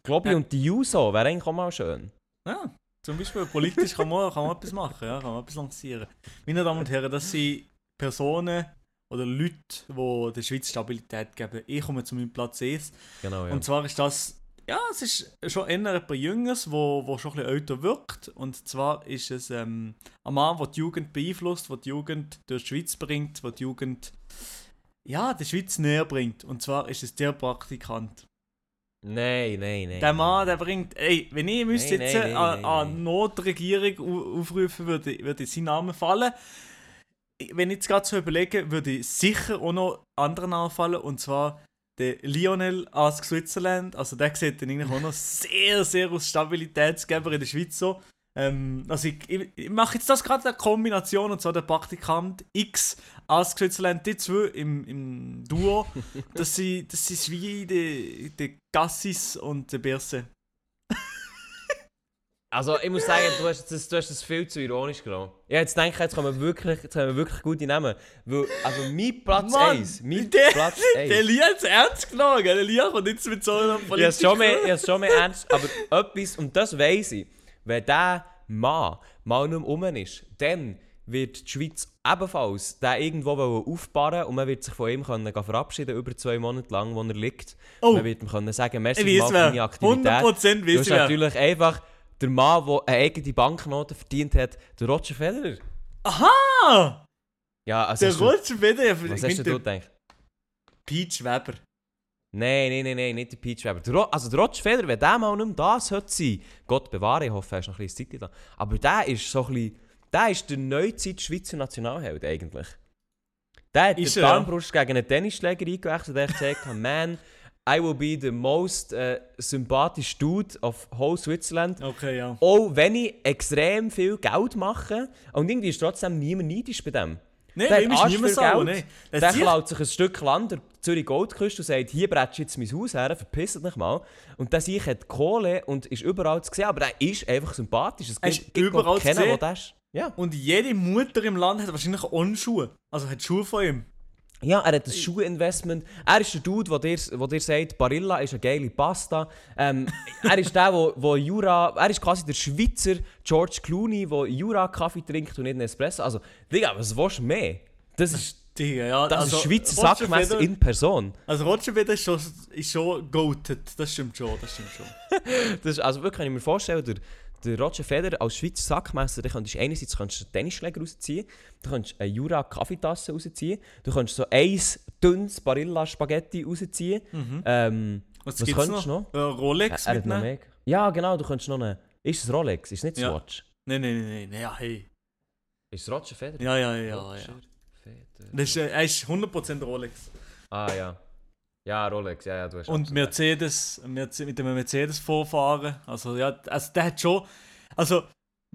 [SPEAKER 2] Globi
[SPEAKER 3] Ja.
[SPEAKER 2] und die Juso wäre eigentlich auch mal schön.
[SPEAKER 3] Ja, zum Beispiel politisch kann man, kann man etwas machen, ja, kann man etwas lancieren. Meine Damen und Herren, das sind Personen oder Leute, die der Schweiz Stabilität geben. Ich komme zu meinem Platz 1.
[SPEAKER 2] Genau, ja.
[SPEAKER 3] Und zwar ist das, ja, es ist schon eher etwas Jüngeres, wo, wo schon ein bisschen älter wirkt. Und zwar ist es ähm, ein Mann, der die Jugend beeinflusst, der die Jugend durch die Schweiz bringt, der die Jugend, ja, der Schweiz näher bringt. Und zwar ist es der Praktikant.
[SPEAKER 2] Nein, nein, nein.
[SPEAKER 3] Der Mann, der bringt, ey, wenn ich müsste
[SPEAKER 2] Nein,
[SPEAKER 3] jetzt
[SPEAKER 2] nein,
[SPEAKER 3] äh, an, an. Notregierung au- aufrufen, würde, würde sein Name fallen. Wenn ich jetzt gerade so überlege, würde ich sicher auch noch andere Namen fallen, und zwar der Lionel Ask Switzerland. Also der sieht dann eigentlich auch noch sehr, sehr aus Stabilitätsgeber in der Schweiz so. Ähm, also ich, ich, ich mache jetzt das gerade eine Kombination, und zwar der Praktikant X Ask Switzerland, die zwei im, im Duo. das, sind, das ist wie die, die Gassis und der Birse.
[SPEAKER 2] Also ich muss sagen, du hast das, du hast das viel zu ironisch genommen. Ja, jetzt denke ich, jetzt haben wir wirklich, jetzt haben wir wirklich gute Namen. Weil, also mein Platz
[SPEAKER 3] Mann,
[SPEAKER 2] 1, mein
[SPEAKER 3] der-
[SPEAKER 2] Platz
[SPEAKER 3] Der
[SPEAKER 2] 1.
[SPEAKER 3] Lia hat es ernst genommen, der Lia kommt jetzt mit so
[SPEAKER 2] schon, mehr- ich habe es schon mehr ernst, aber etwas, und das weiss ich, wenn dieser Mann mal nicht mehr rum ist, dann wird die Schweiz ebenfalls den irgendwo aufbauen und man wird sich von ihm können verabschieden, über zwei Monate lang, wo er liegt.
[SPEAKER 3] Oh.
[SPEAKER 2] Man wird ihm können sagen, merci mal für deine. Aktivität.
[SPEAKER 3] 100%
[SPEAKER 2] Du
[SPEAKER 3] weiss wer.
[SPEAKER 2] natürlich einfach der Mann, der eine eigene Banknote verdient hat, der Roger Federer.
[SPEAKER 3] Aha!
[SPEAKER 2] Ja, also
[SPEAKER 3] Der
[SPEAKER 2] du-
[SPEAKER 3] Roger Federer
[SPEAKER 2] Was hast du
[SPEAKER 3] der
[SPEAKER 2] gedacht?
[SPEAKER 3] Peach Weber.
[SPEAKER 2] Nein, nein, nein, nein, nicht der Peach Weber. Der also der Roger Federer, wenn der mal nicht mehr da sollte sein, Gott bewahre, ich hoffe, er ist noch ein bisschen Zeit da. Aber der ist so ein bisschen, der ist der Neuzeit Schweizer Nationalheld eigentlich. Der hat
[SPEAKER 3] Ist
[SPEAKER 2] den
[SPEAKER 3] ja.
[SPEAKER 2] Darmbrust gegen einen Tennisschläger eingewechselt und hat gesagt, man, I will be the most äh, sympathisch dude of whole Switzerland.
[SPEAKER 3] Okay, ja.
[SPEAKER 2] Auch wenn ich extrem viel Geld mache und irgendwie ist trotzdem niemand neidisch bei dem.
[SPEAKER 3] Nein,
[SPEAKER 2] hat
[SPEAKER 3] ist niemand sauer,
[SPEAKER 2] Geld.
[SPEAKER 3] nein.
[SPEAKER 2] Der klaut sich ein Stück Land der Zürich Goldküste und sagt, hier bretsch jetzt mein Haus her, verpisst dich mal. Und der sich hat Kohle und ist überall zu sehen, aber der ist einfach sympathisch. Es
[SPEAKER 3] Er
[SPEAKER 2] gibt, gibt
[SPEAKER 3] überall zu
[SPEAKER 2] keinen, der das ist. Ja.
[SPEAKER 3] Und jede Mutter im Land hat wahrscheinlich On-Schuhe. Also hat Schuhe von ihm.
[SPEAKER 2] Ja, er hat ein Schuhinvestment. Er ist der Dude, der dir, der dir sagt, Barilla ist eine geile Pasta. Ähm, er ist der, wo, wo Jura... Er ist quasi der Schweizer George Clooney, der Jura-Kaffee trinkt und nicht einen Espresso. Also, Digga, was willst du mehr? Das ist,
[SPEAKER 3] Digga, ja.
[SPEAKER 2] das
[SPEAKER 3] also,
[SPEAKER 2] ist Schweizer Sackmesser in Person.
[SPEAKER 3] Also Roger Federer ist schon, ist schon goated. Das stimmt schon, das stimmt schon.
[SPEAKER 2] Das ist, also wirklich, kann ich mir vorstellen, der, der Roger Federer als Schweizer Sackmesser, den könntest du einerseits könntest du einen Tennisschläger rausziehen, du könntest eine Jura Kaffeetasse rausziehen, du könntest so ein dünnes Barilla Spaghetti rausziehen. Ähm,
[SPEAKER 3] Was,
[SPEAKER 2] Was könntest
[SPEAKER 3] noch?
[SPEAKER 2] du
[SPEAKER 3] Äh, Rolex
[SPEAKER 2] hat noch. Ja, genau, du könntest noch eine... Ist es Rolex? Ist nicht
[SPEAKER 3] Ja.
[SPEAKER 2] Swatch?
[SPEAKER 3] Nein, nein, nein, nein. Ja, hey.
[SPEAKER 2] Ist es Roger Federer?
[SPEAKER 3] Ja, ja, ja, ja.
[SPEAKER 2] Roger Federer.
[SPEAKER 3] Das ist, äh, er ist 100% Rolex.
[SPEAKER 2] Ah, ja. Ja, Rolex, ja, ja, du hast
[SPEAKER 3] Und Mercedes, Merce- mit dem Mercedes vorfahren. Also ja, also der hat schon. Also,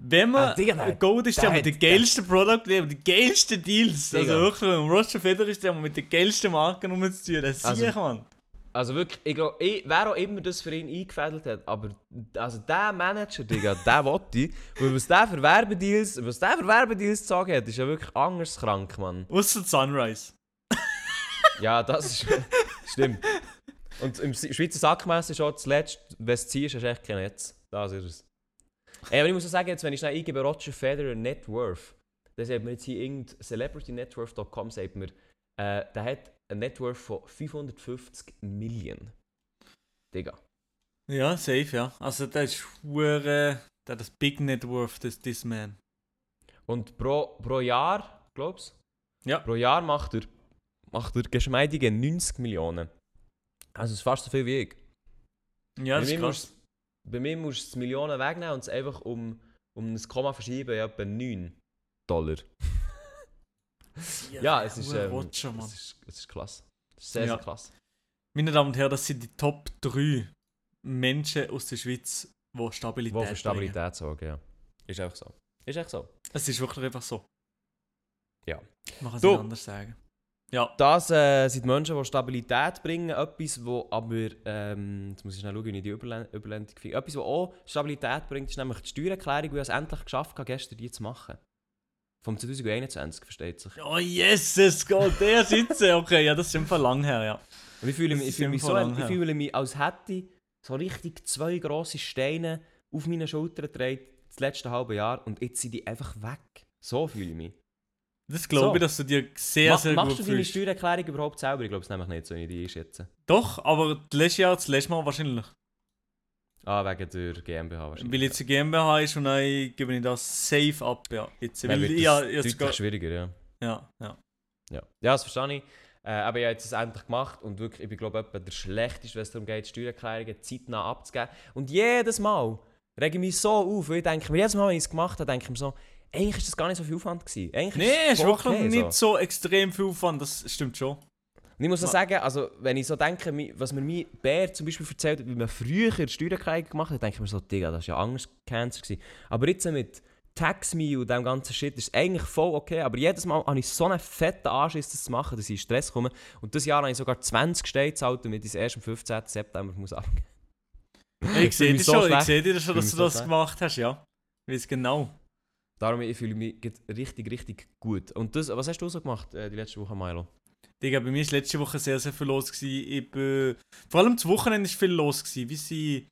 [SPEAKER 3] wenn man
[SPEAKER 2] Ah, Digga, der-
[SPEAKER 3] Gold ist,
[SPEAKER 2] der
[SPEAKER 3] der hat
[SPEAKER 2] hat-
[SPEAKER 3] die geilsten Produkte, die haben die geilsten Deals.
[SPEAKER 2] Digga.
[SPEAKER 3] Also wirklich, wenn Roger Federer ist, der mit den geilsten Marken umzutun. Das
[SPEAKER 2] Also-
[SPEAKER 3] ich, man.
[SPEAKER 2] Also wirklich, ich glaube, wer auch immer das für ihn eingefädelt hat, aber also der Manager, Digga, der wollte ich. Weil was der für Werbedeals, was der für Werbedeals zu sagen hat, ist ja wirklich anders krank, Mann.
[SPEAKER 3] Ausser Sunrise.
[SPEAKER 2] Ja, das ist, stimmt. Und im Schweizer Sackmesser schon zuletzt, wenn es ziehst, hast du echt kein Netz. Das ist es. Ey, aber ich muss auch sagen, jetzt, wenn ich schnell eingebe Roger Federer Net Worth, dann sagt mir jetzt hier irgend celebritynetworth.com sagt mir, äh, der hat ein Net Worth von 550 Millionen. Digga.
[SPEAKER 3] Ja, safe, ja. Also der ist hure. Der das Big Net Worth, this, this man.
[SPEAKER 2] Und pro, pro Jahr, glaubst du?
[SPEAKER 3] Ja.
[SPEAKER 2] Pro Jahr macht er, macht er geschmeidige 90 Millionen. Also, es ist fast so viel wie ich.
[SPEAKER 3] Ja, das
[SPEAKER 2] bei,
[SPEAKER 3] ist krass.
[SPEAKER 2] musst, bei mir musst du Millionen wegnehmen und es einfach um, um ein Komma verschieben, ja, etwa 9 Dollar. Ja, es ist, ähm,
[SPEAKER 3] Mann.
[SPEAKER 2] es ist, es ist klasse. Es ist sehr,
[SPEAKER 3] Ja.
[SPEAKER 2] sehr klasse.
[SPEAKER 3] Meine Damen und Herren, das sind die Top 3 Menschen aus der Schweiz, die Stabilität
[SPEAKER 2] Wo für
[SPEAKER 3] bringen.
[SPEAKER 2] Stabilität sorgen, ja. Ist einfach so. Ist echt so.
[SPEAKER 3] Es ist wirklich einfach so.
[SPEAKER 2] Ja.
[SPEAKER 3] Man kann es nicht anders sagen. Ja.
[SPEAKER 2] Das äh, sind Menschen, die Stabilität bringen. Etwas, wo aber, ähm, jetzt muss ich schnell schauen, wie ich die Überle Überblendung finde. Etwas, was auch Stabilität bringt, ist nämlich die Steuererklärung, die ich es endlich geschafft habe, gestern die zu machen. Vom 2021, versteht sich.
[SPEAKER 3] Oh yes, es geht der sitzen. Okay, ja, das ist einfach lang her, ja.
[SPEAKER 2] Und ich fühle mich, ich fühle mich, so, ich fühle mich als hätte ich so richtig zwei grosse Steine auf meinen Schultern getragen, das letzte halbe Jahr, und jetzt sind die einfach weg. So fühle ich mich.
[SPEAKER 3] Das glaube
[SPEAKER 2] So.
[SPEAKER 3] ich, dass du dir sehr,
[SPEAKER 2] Ma
[SPEAKER 3] sehr
[SPEAKER 2] machst
[SPEAKER 3] gut
[SPEAKER 2] du deine
[SPEAKER 3] fühlst.
[SPEAKER 2] Steuererklärung überhaupt selber? Ich glaube es nämlich nicht, so wie ich die einschätze.
[SPEAKER 3] Doch, aber das letzte Jahr, das letzte Mal wahrscheinlich.
[SPEAKER 2] Ah, wegen der GmbH wahrscheinlich.
[SPEAKER 3] Weil jetzt eine GmbH ist und dann gebe ich das safe ab, ja. Jetzt, weil
[SPEAKER 2] wird
[SPEAKER 3] ich, ja, jetzt
[SPEAKER 2] deutlich schwieriger, ja.
[SPEAKER 3] ja, ja.
[SPEAKER 2] Ja, ja das verstehe ich. Äh, aber ich habe jetzt das endlich gemacht und wirklich, ich bin glaube ich der Schlechteste, wenn es darum geht, Steuererklärungen zeitnah abzugeben. Und jedes Mal rege ich mich so auf, weil ich denke mir, jedes Mal, wenn ich es gemacht habe, denke ich mir so, eigentlich ist das gar nicht so viel Aufwand gewesen. Eigentlich
[SPEAKER 3] Nee,
[SPEAKER 2] es
[SPEAKER 3] ist
[SPEAKER 2] voll
[SPEAKER 3] wirklich
[SPEAKER 2] okay,
[SPEAKER 3] nicht so extrem viel Aufwand, das stimmt schon.
[SPEAKER 2] Und ich muss auch sagen, also, wenn ich so denke, was mir mein Bär zum Beispiel erzählt hat, wie man früher Steuererklärung gemacht hat, denke ich mir so, Digga, das war ja anders Cancer. Gewesen. Aber jetzt mit TaxMe und dem ganzen Shit ist es eigentlich voll okay. Aber jedes Mal habe ich so einen fetten Anschiss, das zu machen, dass ich in Stress komme. Und dieses Jahr habe ich sogar 20 Steine gezahlt, damit ich es erst am 15. September muss abgeben
[SPEAKER 3] Ich sehe dir
[SPEAKER 2] so
[SPEAKER 3] schon, ich
[SPEAKER 2] schlecht.
[SPEAKER 3] sehe dir schon, dass du
[SPEAKER 2] so
[SPEAKER 3] das
[SPEAKER 2] schlecht.
[SPEAKER 3] gemacht hast, ja. Ich weiß genau.
[SPEAKER 2] Darum ich fühle ich mich richtig, richtig gut. Und das, was hast du so gemacht äh, die letzte Woche, Milo?
[SPEAKER 3] Digga, bei mir war letzte Woche sehr, sehr viel los. Gewesen. Eben, vor allem zu Wochenende war viel los. Gewesen. Wir sind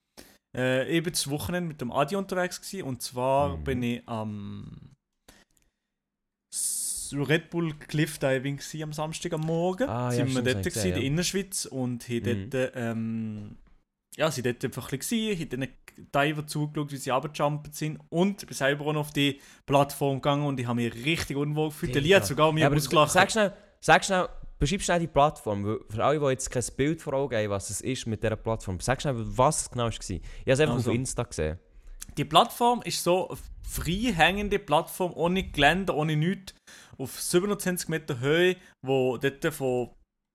[SPEAKER 3] äh, eben zu Wochenende mit dem Adi unterwegs. Gewesen. Und zwar
[SPEAKER 2] Mhm.
[SPEAKER 3] bin ich am Red Bull Cliff Diving gewesen am Samstag am Morgen.
[SPEAKER 2] Ah, ja,
[SPEAKER 3] sind wir dort
[SPEAKER 2] das ich
[SPEAKER 3] gewesen, in der. Innerschweiz und haben
[SPEAKER 2] Mhm.
[SPEAKER 3] dort, ähm, ja, sind dort einfach ein bisschen gewesen, haben den Diver zugeschaut, wie sie runtergejumpt sind und bin selber auch noch auf die Plattform gegangen und ich habe mich richtig unwohl gefühlt. Der. Lee hat sogar mir
[SPEAKER 2] Ja,
[SPEAKER 3] ausgelacht.
[SPEAKER 2] sag schnell, sag schnell, beschreib schnell die Plattform. Für alle, die jetzt kein Bild vor Augen haben, was es ist mit dieser Plattform, sag schnell, was es genau war. Ich habe es einfach
[SPEAKER 3] Also.
[SPEAKER 2] auf Insta gesehen.
[SPEAKER 3] Die Plattform ist so eine frei hängende Plattform, ohne Geländer, ohne nichts, auf 27 Meter Höhe, wo dort von,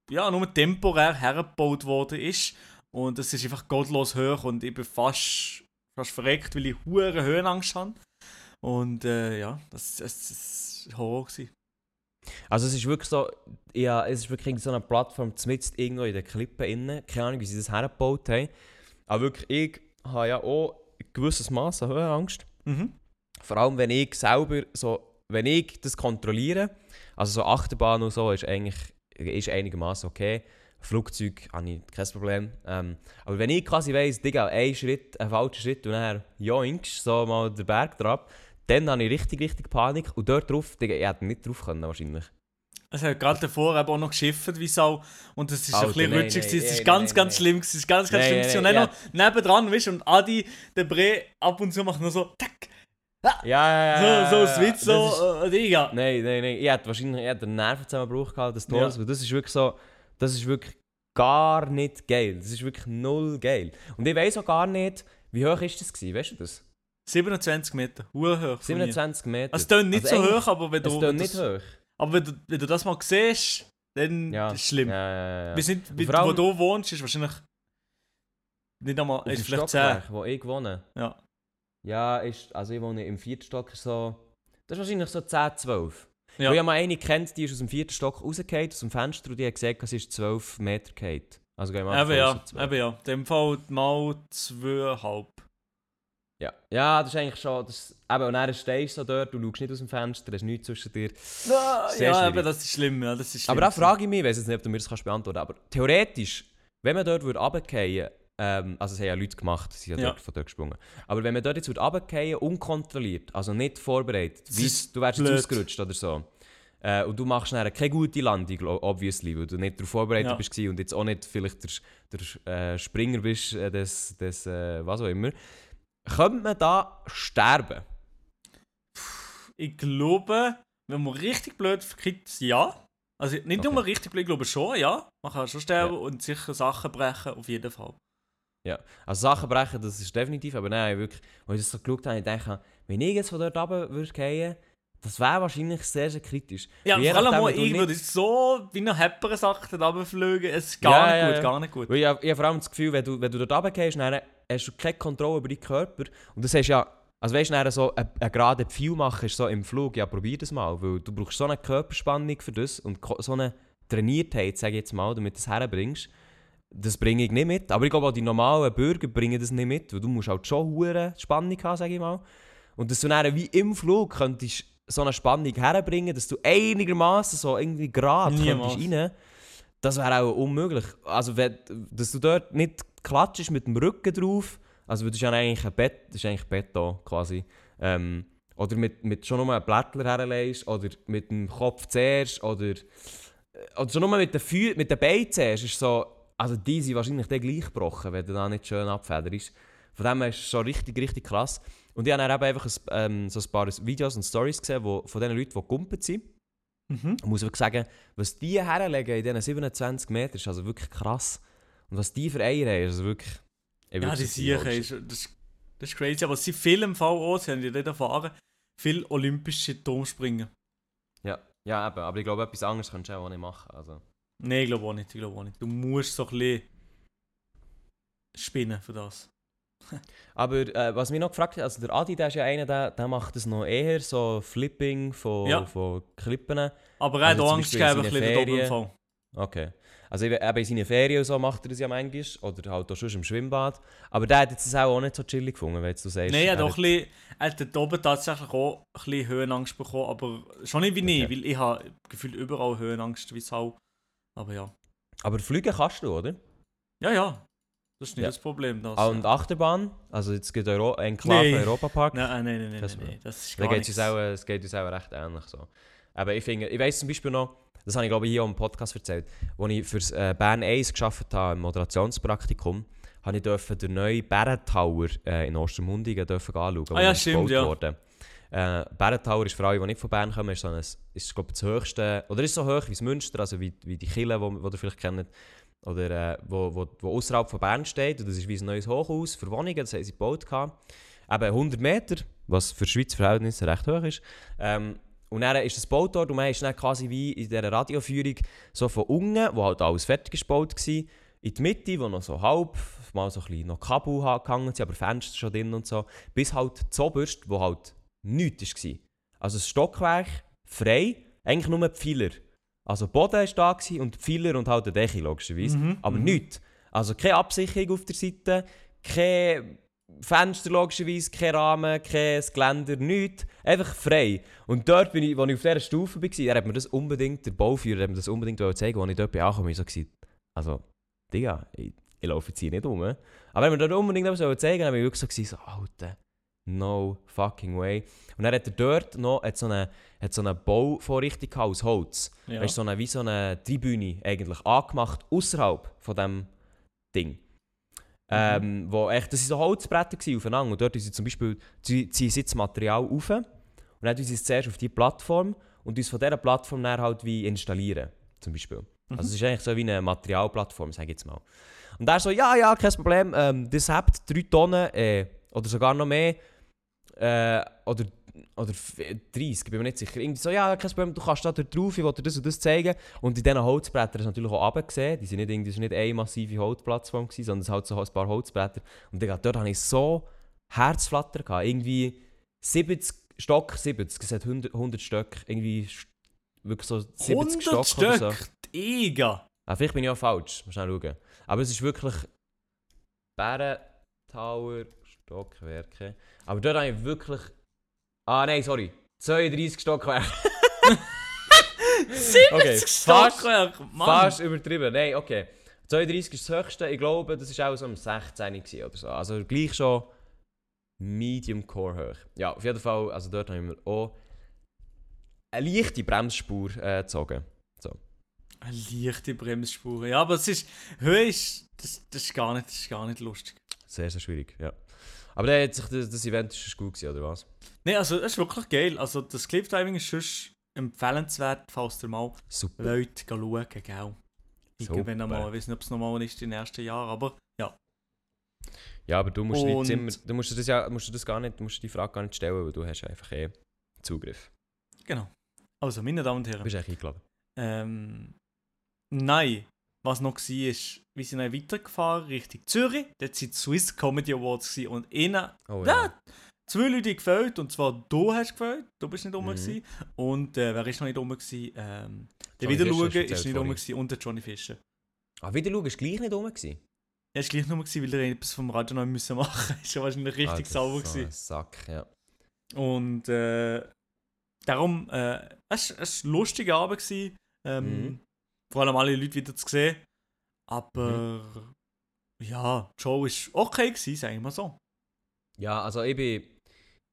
[SPEAKER 3] ja, nur temporär hergebaut worden ist. Und es ist einfach gottlos hoch und ich bin fast, fast verreckt, weil ich hohe Höhenangst habe. Und äh, ja, das, war Horror. Gewesen.
[SPEAKER 2] Also es ist wirklich so, ja, es ist wirklich so eine Plattform mitten irgendwo in den Klippen innen. Keine Ahnung, wie sie das hergebaut haben. Aber wirklich, ich habe ja auch ein gewisses Maß an Höhenangst.
[SPEAKER 3] Mhm.
[SPEAKER 2] Vor allem, wenn ich selber so, wenn ich das kontrolliere, also so Achterbahn und so ist eigentlich ist einigermaßen okay. Flugzeug habe ich kein Problem. Ähm, aber wenn ich quasi weiss, Digga, ein Schritt, ein falscher Schritt und dann joinkst, so mal den Berg drauf, dann habe ich richtig, richtig Panik. Und dort drauf, Digga, ich hätte nicht drauf können wahrscheinlich.
[SPEAKER 3] Es hat gerade davor eben auch noch geschifft wie Sau. Und es ist ein bisschen
[SPEAKER 2] nein,
[SPEAKER 3] rutschig.
[SPEAKER 2] nein,
[SPEAKER 3] es ist ganz,
[SPEAKER 2] nein,
[SPEAKER 3] ganz
[SPEAKER 2] nein.
[SPEAKER 3] schlimm. Es ist ganz, ganz schlimm.
[SPEAKER 2] nein,
[SPEAKER 3] und dann noch nebendran, weißt du, und Adi, der Bre, ab und zu macht nur so, tack,
[SPEAKER 2] Ja, ja, ja.
[SPEAKER 3] so, so
[SPEAKER 2] ja,
[SPEAKER 3] ein Switch,
[SPEAKER 2] das ist-
[SPEAKER 3] so, äh, Digga.
[SPEAKER 2] Nein, nein, nein. Ich hätte wahrscheinlich eher den Nervenzusammenbruch gehabt, das Todes,
[SPEAKER 3] Ja.
[SPEAKER 2] das ist wirklich so, das ist wirklich gar nicht geil. Das ist wirklich null geil. Und ich weiß auch gar nicht, wie hoch ist das gewesen, weißt du das?
[SPEAKER 3] 27 Meter, hoch. von mir.
[SPEAKER 2] 27 Meter.
[SPEAKER 3] Also, es tönt nicht
[SPEAKER 2] Also
[SPEAKER 3] so hoch, aber wenn
[SPEAKER 2] Es
[SPEAKER 3] du,
[SPEAKER 2] tönt
[SPEAKER 3] wenn
[SPEAKER 2] nicht
[SPEAKER 3] das-
[SPEAKER 2] hoch.
[SPEAKER 3] aber wenn du, wenn du das mal siehst, dann
[SPEAKER 2] Ja.
[SPEAKER 3] ist es schlimm.
[SPEAKER 2] Ja, ja, ja.
[SPEAKER 3] Wir sind,
[SPEAKER 2] vor allem-
[SPEAKER 3] wo du wohnst, ist wahrscheinlich nicht einmal, ist vielleicht 10.
[SPEAKER 2] Stockwerk, wo ich wohne.
[SPEAKER 3] Ja.
[SPEAKER 2] Ja, ist, also ich wohne im vierten Stock so, das ist wahrscheinlich so 10, 12.
[SPEAKER 3] Ja.
[SPEAKER 2] Weil ich mal eine kennt, die ist aus dem vierten Stock rausgefallen, aus dem Fenster und die hat gesagt, sie ist 12 Meter gefallen. Also gehen wir mal
[SPEAKER 3] Eben ja,
[SPEAKER 2] aus, so 12.
[SPEAKER 3] eben ja. In dem Fall mal zweieinhalb.
[SPEAKER 2] Ja. ja, das ist eigentlich schon. Das, eben, und dann stehst du so dort, du schaust nicht aus dem Fenster, da ist nichts zwischen dir.
[SPEAKER 3] Ja,
[SPEAKER 2] Sehr
[SPEAKER 3] ja
[SPEAKER 2] schwierig.
[SPEAKER 3] eben, das ist schlimm, ja, das ist schlimm.
[SPEAKER 2] Aber auch frage ich mich, ich weiß jetzt nicht, ob du mir das kannst beantworten kannst, aber theoretisch, wenn man dort würde runterfallen ähm, also es haben ja Leute gemacht, sie sind ja dort von dort gesprungen, aber wenn man dort jetzt runterfallen, unkontrolliert, also nicht vorbereitet,
[SPEAKER 3] ist
[SPEAKER 2] du wärst jetzt
[SPEAKER 3] blöd.
[SPEAKER 2] ausgerutscht oder so, äh, und du machst dann keine gute Landung, obviously, weil du nicht darauf vorbereitet
[SPEAKER 3] Ja.
[SPEAKER 2] bist und jetzt auch nicht vielleicht der, der äh, Springer bist, äh, des, des äh, was auch immer, könnte man da sterben?
[SPEAKER 3] Ich glaube, wenn man richtig blöd verkippt, ja. Also nicht
[SPEAKER 2] Okay.
[SPEAKER 3] nur richtig blöd, ich glaube schon, ja. Man kann schon sterben
[SPEAKER 2] Ja.
[SPEAKER 3] und sicher Sachen brechen, auf jeden Fall.
[SPEAKER 2] Also Sachen brechen, das ist definitiv, aber nein, wirklich, als ich das so geschaut habe, ich denke, wenn ich jetzt von dort runter würde fallen, das wäre wahrscheinlich sehr, sehr kritisch.
[SPEAKER 3] Ja, vor allem auch ich würde so wie ein Hepperen Sachen runterfliegen. Es ist gar
[SPEAKER 2] Ja,
[SPEAKER 3] nicht
[SPEAKER 2] ja,
[SPEAKER 3] gut,
[SPEAKER 2] ja.
[SPEAKER 3] gar nicht gut.
[SPEAKER 2] Weil ich, habe- ich habe vor allem das Gefühl, wenn du, wenn du dort runtergehst, dann hast du keine Kontrolle über deinen Körper. Und das hast ja, also weißt du, so einen, einen geraden Pfeil machen ist so im Flug, ja probier das mal, weil du brauchst so eine Körperspannung für das und so eine Trainiertheit, sage ich jetzt mal, damit du das herbringst. Das bringe ich nicht mit. Aber ich glaube auch die normalen Bürger bringen das nicht mit, weil du musst halt schon hure Spannung haben, sage ich mal. Und dass du dann wie im Flug könntest so eine Spannung herbringen, dass du einigermaßen so irgendwie gerade könntest rein. Das wäre auch unmöglich. Also, wenn, dass du dort nicht klatschst mit dem Rücken drauf, also das ist ja eigentlich ein Bett, das ist eigentlich Beton quasi. Ähm, oder mit, mit schon nur einem Blättler herlegst, oder mit dem Kopf zuerst, oder, äh, oder schon nur mit den, Fü mit den Beinen zuerst, ist so, also die sind wahrscheinlich dann gleich gebrochen, wenn du da nicht schön abfederst. Von dem her ist es schon richtig, richtig krass. Und ich habe dann eben einfach ein, ähm, so ein paar Videos und Stories gesehen, wo, von den Leuten, die gekumpelt sind.
[SPEAKER 3] Mhm.
[SPEAKER 2] Ich muss wirklich sagen, was die herlegen in diesen 27 Metern, ist also wirklich krass. Und was die für Eier haben, ist also wirklich... ich
[SPEAKER 3] Ja, die
[SPEAKER 2] logisch.
[SPEAKER 3] ist, das, ist- das ist crazy. Aber sie viel im Fall auch, sie haben ja dort erfahren, viel olympische Turmspringen.
[SPEAKER 2] Ja, ja eben. Aber ich glaube, etwas anderes könntest du auch nicht machen. Also.
[SPEAKER 3] Nein, ich glaube auch nicht, ich glaube auch nicht. Du musst so ein bisschen spinnen für das.
[SPEAKER 2] Aber äh, was mich noch gefragt hat, also der Adi, der ist ja einer, der, der macht das noch eher, so Flipping von,
[SPEAKER 3] Ja.
[SPEAKER 2] von Klippen.
[SPEAKER 3] Aber er hat
[SPEAKER 2] Also
[SPEAKER 3] auch Angst gegeben, ein bisschen. Doppelunfall.
[SPEAKER 2] Okay. Also eben in seinen Ferien so macht er das ja manchmal. Oder halt auch schon im Schwimmbad. Aber der hat jetzt das auch nicht so chillig gefunden, wenn du sagst.
[SPEAKER 3] Nein, er hat auch ein bisschen, er hat dort oben tatsächlich auch ein bisschen Höhenangst bekommen, aber schon nicht wie ich,
[SPEAKER 2] Okay.
[SPEAKER 3] weil ich habe gefühlt überall Höhenangst, wie Sau. Aber ja.
[SPEAKER 2] Aber fliegen kannst du, oder?
[SPEAKER 3] Ja, ja. Das ist nicht
[SPEAKER 2] Ja.
[SPEAKER 3] das Problem. Das,
[SPEAKER 2] Ah, Und Achterbahn? Also jetzt gibt es Euro Enklave
[SPEAKER 3] Nee.
[SPEAKER 2] Europapark.
[SPEAKER 3] Nein, nein, nein, nein,
[SPEAKER 2] Kein
[SPEAKER 3] nein, nein, das ist
[SPEAKER 2] Da
[SPEAKER 3] gar
[SPEAKER 2] geht
[SPEAKER 3] nichts.
[SPEAKER 2] auch, äh, es geht uns auch recht ähnlich so. Aber ich finde, ich weiss zum Beispiel noch, das habe ich glaube ich hier im Podcast erzählt, als ich für äh, Bern 1 gearbeitet habe, im Moderationspraktikum, habe ich dürfen den neuen Bärentower äh, in Ostermundigen dürfen anschauen,
[SPEAKER 3] Ah ja, stimmt, ja.
[SPEAKER 2] wurde. Äh, Bärentower ist für alle, die nicht von Bern kommen, ist, so ein, ist glaube das höchste, oder ist so hoch wie das Münster, also wie, wie die Kille, die ihr vielleicht kennt, oder äh, wo, wo, wo außerhalb von Bern steht. Und das ist wie ein neues Hochhaus für Wohnungen, das haben sie gebaut. Eben 100 Meter, was für Schweizer Verhältnisse recht hoch ist. Ähm, und dann ist das gebaut dort und man ist dann quasi wie in dieser Radioführung so von unten, wo halt alles fertig gebaut war, in die Mitte, wo noch so halb, mal so ein bisschen noch Kabel gehangen sind, aber Fenster schon drin und so, bis halt zoberst, wo halt nichts war. Also das Stockwerk frei, eigentlich nur Pfeiler. Also der Boden war da und Pfeiler und halt der Decke logischerweise,
[SPEAKER 3] Mhm,
[SPEAKER 2] aber
[SPEAKER 3] mhm.
[SPEAKER 2] nichts. Also keine Absicherung auf der Seite, kein Fenster logischerweise, kein Rahmen, kein Geländer, nichts. Einfach frei. Und dort, bin ich, als ich auf dieser Stufe war, er hat mir das unbedingt, der Bauführer hat mir das unbedingt zeigen, als ich dort bin angekommen bin. Ich so, gesagt, also, Digga, ich, ich laufe jetzt hier nicht rum. Aber er hat mir dort unbedingt zeigen, dann habe ich wirklich so, gesagt, so Alter, no fucking way. Und dann hat er dort noch hat so eine, hat so eine Bauvorrichtung aus Holz.
[SPEAKER 3] Ja.
[SPEAKER 2] Weißt, so eine, wie so eine Tribüne eigentlich angemacht außerhalb von dem Ding. Ähm, wo echt, das waren so Holzbretter aufeinander und dort ziehen sie zum Beispiel ziehen sie das Material auf und dann sie es zuerst auf die Plattform und uns von dieser Plattform dann halt wie installieren, zum Beispiel. Also es ist eigentlich so wie eine Materialplattform, sage ich jetzt mal. Und er so, ja, ja, kein Problem, ähm, das habt 3 Tonnen äh, oder sogar noch mehr äh, oder, oder f- 30, bin mir nicht sicher. Irgendwie so, ja, kein Problem, du kannst da drauf, ich will dir das und das zeigen. Und in diesen Holzbrettern ist natürlich auch runtergesehen. Die sind nicht, irgendwie- das war nicht eine massive Holzplattform, gewesen, sondern es halt so ein paar Holzbretter. Und Digga, dort hatte ich so Herzflatter. Gehabt. Irgendwie 70 Stock, 70, es hat 100, 100 Stück. Irgendwie wirklich so 70
[SPEAKER 3] 100
[SPEAKER 2] Stock oder so.
[SPEAKER 3] Stück, Iga.
[SPEAKER 2] Ah, vielleicht bin ich auch falsch, mal schnell schauen. Aber es ist wirklich Bären, Tower, Stockwerke. Aber dort habe ich wirklich... Ah nein, sorry. 32 Stockwerke.
[SPEAKER 3] 70
[SPEAKER 2] Okay, fast-
[SPEAKER 3] Stockwerk, Mann.
[SPEAKER 2] Fast übertrieben. Nein, okay. 32 ist das höchste. Ich glaube, das war auch so um 16 gewesen oder so. Also gleich schon Medium Core hoch. Ja, auf jeden Fall, also dort haben wir auch eine leichte Bremsspur äh, gezogen.
[SPEAKER 3] Eine leichte Bremsspur. Ja, aber es ist... Höhe ist... Das, das, ist gar nicht, das ist gar nicht lustig.
[SPEAKER 2] Sehr, sehr schwierig, ja. Aber der hat sich, das, das Event ist schon gut gewesen, oder was?
[SPEAKER 3] Nein, also es ist wirklich geil. Also das Cliffdiving ist sonst empfehlenswert, falls ihr mal
[SPEAKER 2] Super.
[SPEAKER 3] Leute schauen, gell? Irgendwann
[SPEAKER 2] Super.
[SPEAKER 3] einmal, ich weiß nicht, ob es nochmal ist in den ersten Jahren, aber ja.
[SPEAKER 2] Ja, aber du musst
[SPEAKER 3] Und-
[SPEAKER 2] nicht immer, du musst das ja, musst das gar nicht, du musst die Frage gar nicht stellen, weil du hast einfach eh Zugriff.
[SPEAKER 3] Genau. Also, meine Damen und
[SPEAKER 2] Du
[SPEAKER 3] Herren.
[SPEAKER 2] bist eigentlich eingeladen.
[SPEAKER 3] Ähm, nein, was noch war, ist, wir sind dann weitergefahren Richtung Zürich. Dort waren die Swiss Comedy Awards und ihnen
[SPEAKER 2] Oh
[SPEAKER 3] Ja. zwei Leute gefällt. Und zwar du hast gefällt, du bist nicht rum.
[SPEAKER 2] Mhm.
[SPEAKER 3] gewesen. Und äh, wer ist noch nicht rum? gewesen? Ähm, der Wiederschauen ist nicht rum gewesen und der Johnny Fischer.
[SPEAKER 2] Ah, wieder schauen, ist gleich nicht rum gewesen.
[SPEAKER 3] Er ist gleich nur gewesen, weil er etwas vom Radio noch müssen machen musste. ist ja wahrscheinlich richtig
[SPEAKER 2] Ah,
[SPEAKER 3] sauber
[SPEAKER 2] so
[SPEAKER 3] gewesen.
[SPEAKER 2] Sack, ja.
[SPEAKER 3] Und äh, darum, äh, es war ein lustiger Abend. Gewesen, ähm,
[SPEAKER 2] Mhm.
[SPEAKER 3] Vor allem alle Leute wieder zu sehen. Aber ja, die Show war okay, gewesen, sagen wir mal so.
[SPEAKER 2] Ja, also ich bin,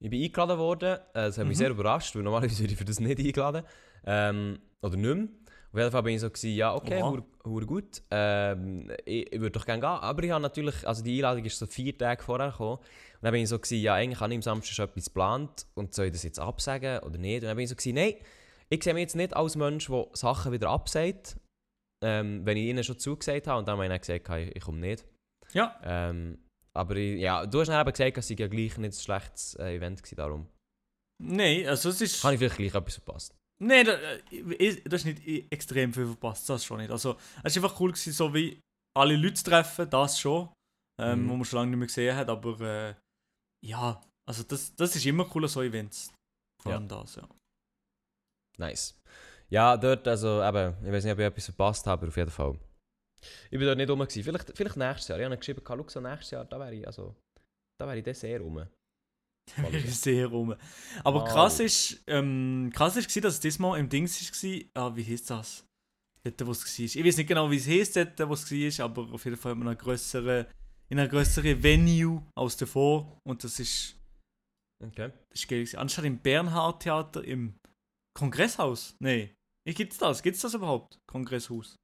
[SPEAKER 2] ich bin eingeladen worden. Das hat mich
[SPEAKER 3] Mhm.
[SPEAKER 2] sehr überrascht, weil normalerweise werde ich für das nicht eingeladen. Ähm, oder nicht mehr. Auf jeden Fall bin ich so, gewesen, ja, okay, hure gut. Ähm, ich ich würde doch gerne gehen. Aber ich habe natürlich, also die Einladung ist so vier Tage vorher gekommen. Und dann bin ich so, gewesen, ja, eigentlich habe ich am Samstag schon etwas geplant. Und soll ich das jetzt absagen oder nicht? Und dann bin ich so, gewesen, nein, ich sehe mich jetzt nicht als Mensch, der Sachen wieder absagt. Ähm, wenn ich ihnen schon zugesagt habe. Und dann habe ich gesagt, ich, ich komme nicht.
[SPEAKER 3] Ja,
[SPEAKER 2] Ähm, aber ich, ja, du hast dann eben gesagt, es sei ja gleich nicht ein schlechtes äh, Event gewesen, darum
[SPEAKER 3] nein, also es ist.
[SPEAKER 2] habe ich vielleicht gleich etwas verpasst.
[SPEAKER 3] Nein, da, äh, das ist nicht i- extrem viel verpasst, das schon nicht. Also, es war einfach cool, gewesen, so wie alle Leute zu treffen, das schon, ähm,
[SPEAKER 2] Mhm.
[SPEAKER 3] wo man schon lange nicht mehr gesehen hat, aber äh, ja, also das, das ist immer cool, so Events. Vor
[SPEAKER 2] Ja.
[SPEAKER 3] allem das, ja.
[SPEAKER 2] Nice. Ja, dort, also eben, ich weiß nicht, ob ich etwas verpasst habe, aber auf jeden Fall. Ich bin dort nicht rum. Gewesen. Vielleicht, vielleicht nächstes Jahr. Ich habe geschrieben, Luxa nächstes Jahr, da wäre ich, also, da wäre ich dann sehr rum. Mal schauen.
[SPEAKER 3] Sehr rum. Aber
[SPEAKER 2] Mal.
[SPEAKER 3] krass ist, ähm, krass ist, gewesen, dass es diesmal im Dings war, ah, wie hieß das? Dort, wo es war. Ich weiß nicht genau, wie es hieß, dort, wo es war, aber auf jeden Fall in einer grösseren, in einer grösseren Venue als davor. Und das ist,
[SPEAKER 2] Okay.
[SPEAKER 3] das ist geil. Anstatt im Bernhard Theater im Kongresshaus. Nee. Wie gibt's das? Gibt's das überhaupt? Kongresshaus.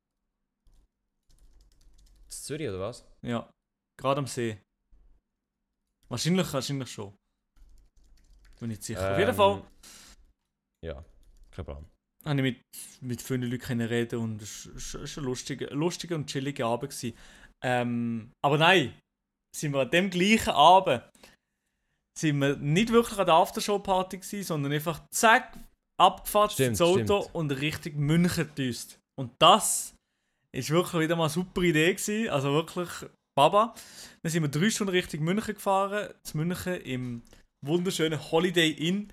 [SPEAKER 2] In Zürich oder was?
[SPEAKER 3] Ja. Gerade am See. Wahrscheinlich, wahrscheinlich schon. Bin nicht sicher. Auf jeden
[SPEAKER 2] Ähm,
[SPEAKER 3] Fall
[SPEAKER 2] Ja, kein Plan.
[SPEAKER 3] habe ich mit, mit vielen Leuten reden und es war ein lustiger, lustiger und chilliger Abend. Gewesen. Ähm, aber nein, sind wir an dem gleichen Abend sind wir nicht wirklich an der Aftershow-Party gewesen, sondern einfach zack, abgefahren
[SPEAKER 2] Stimmt,
[SPEAKER 3] ins Auto
[SPEAKER 2] stimmt.
[SPEAKER 3] und Richtung München gedüst. Und das ist wirklich wieder mal eine super Idee gewesen. Also wirklich Baba. Dann sind wir drei Stunden Richtung München gefahren. Zu München im wunderschönen Holiday Inn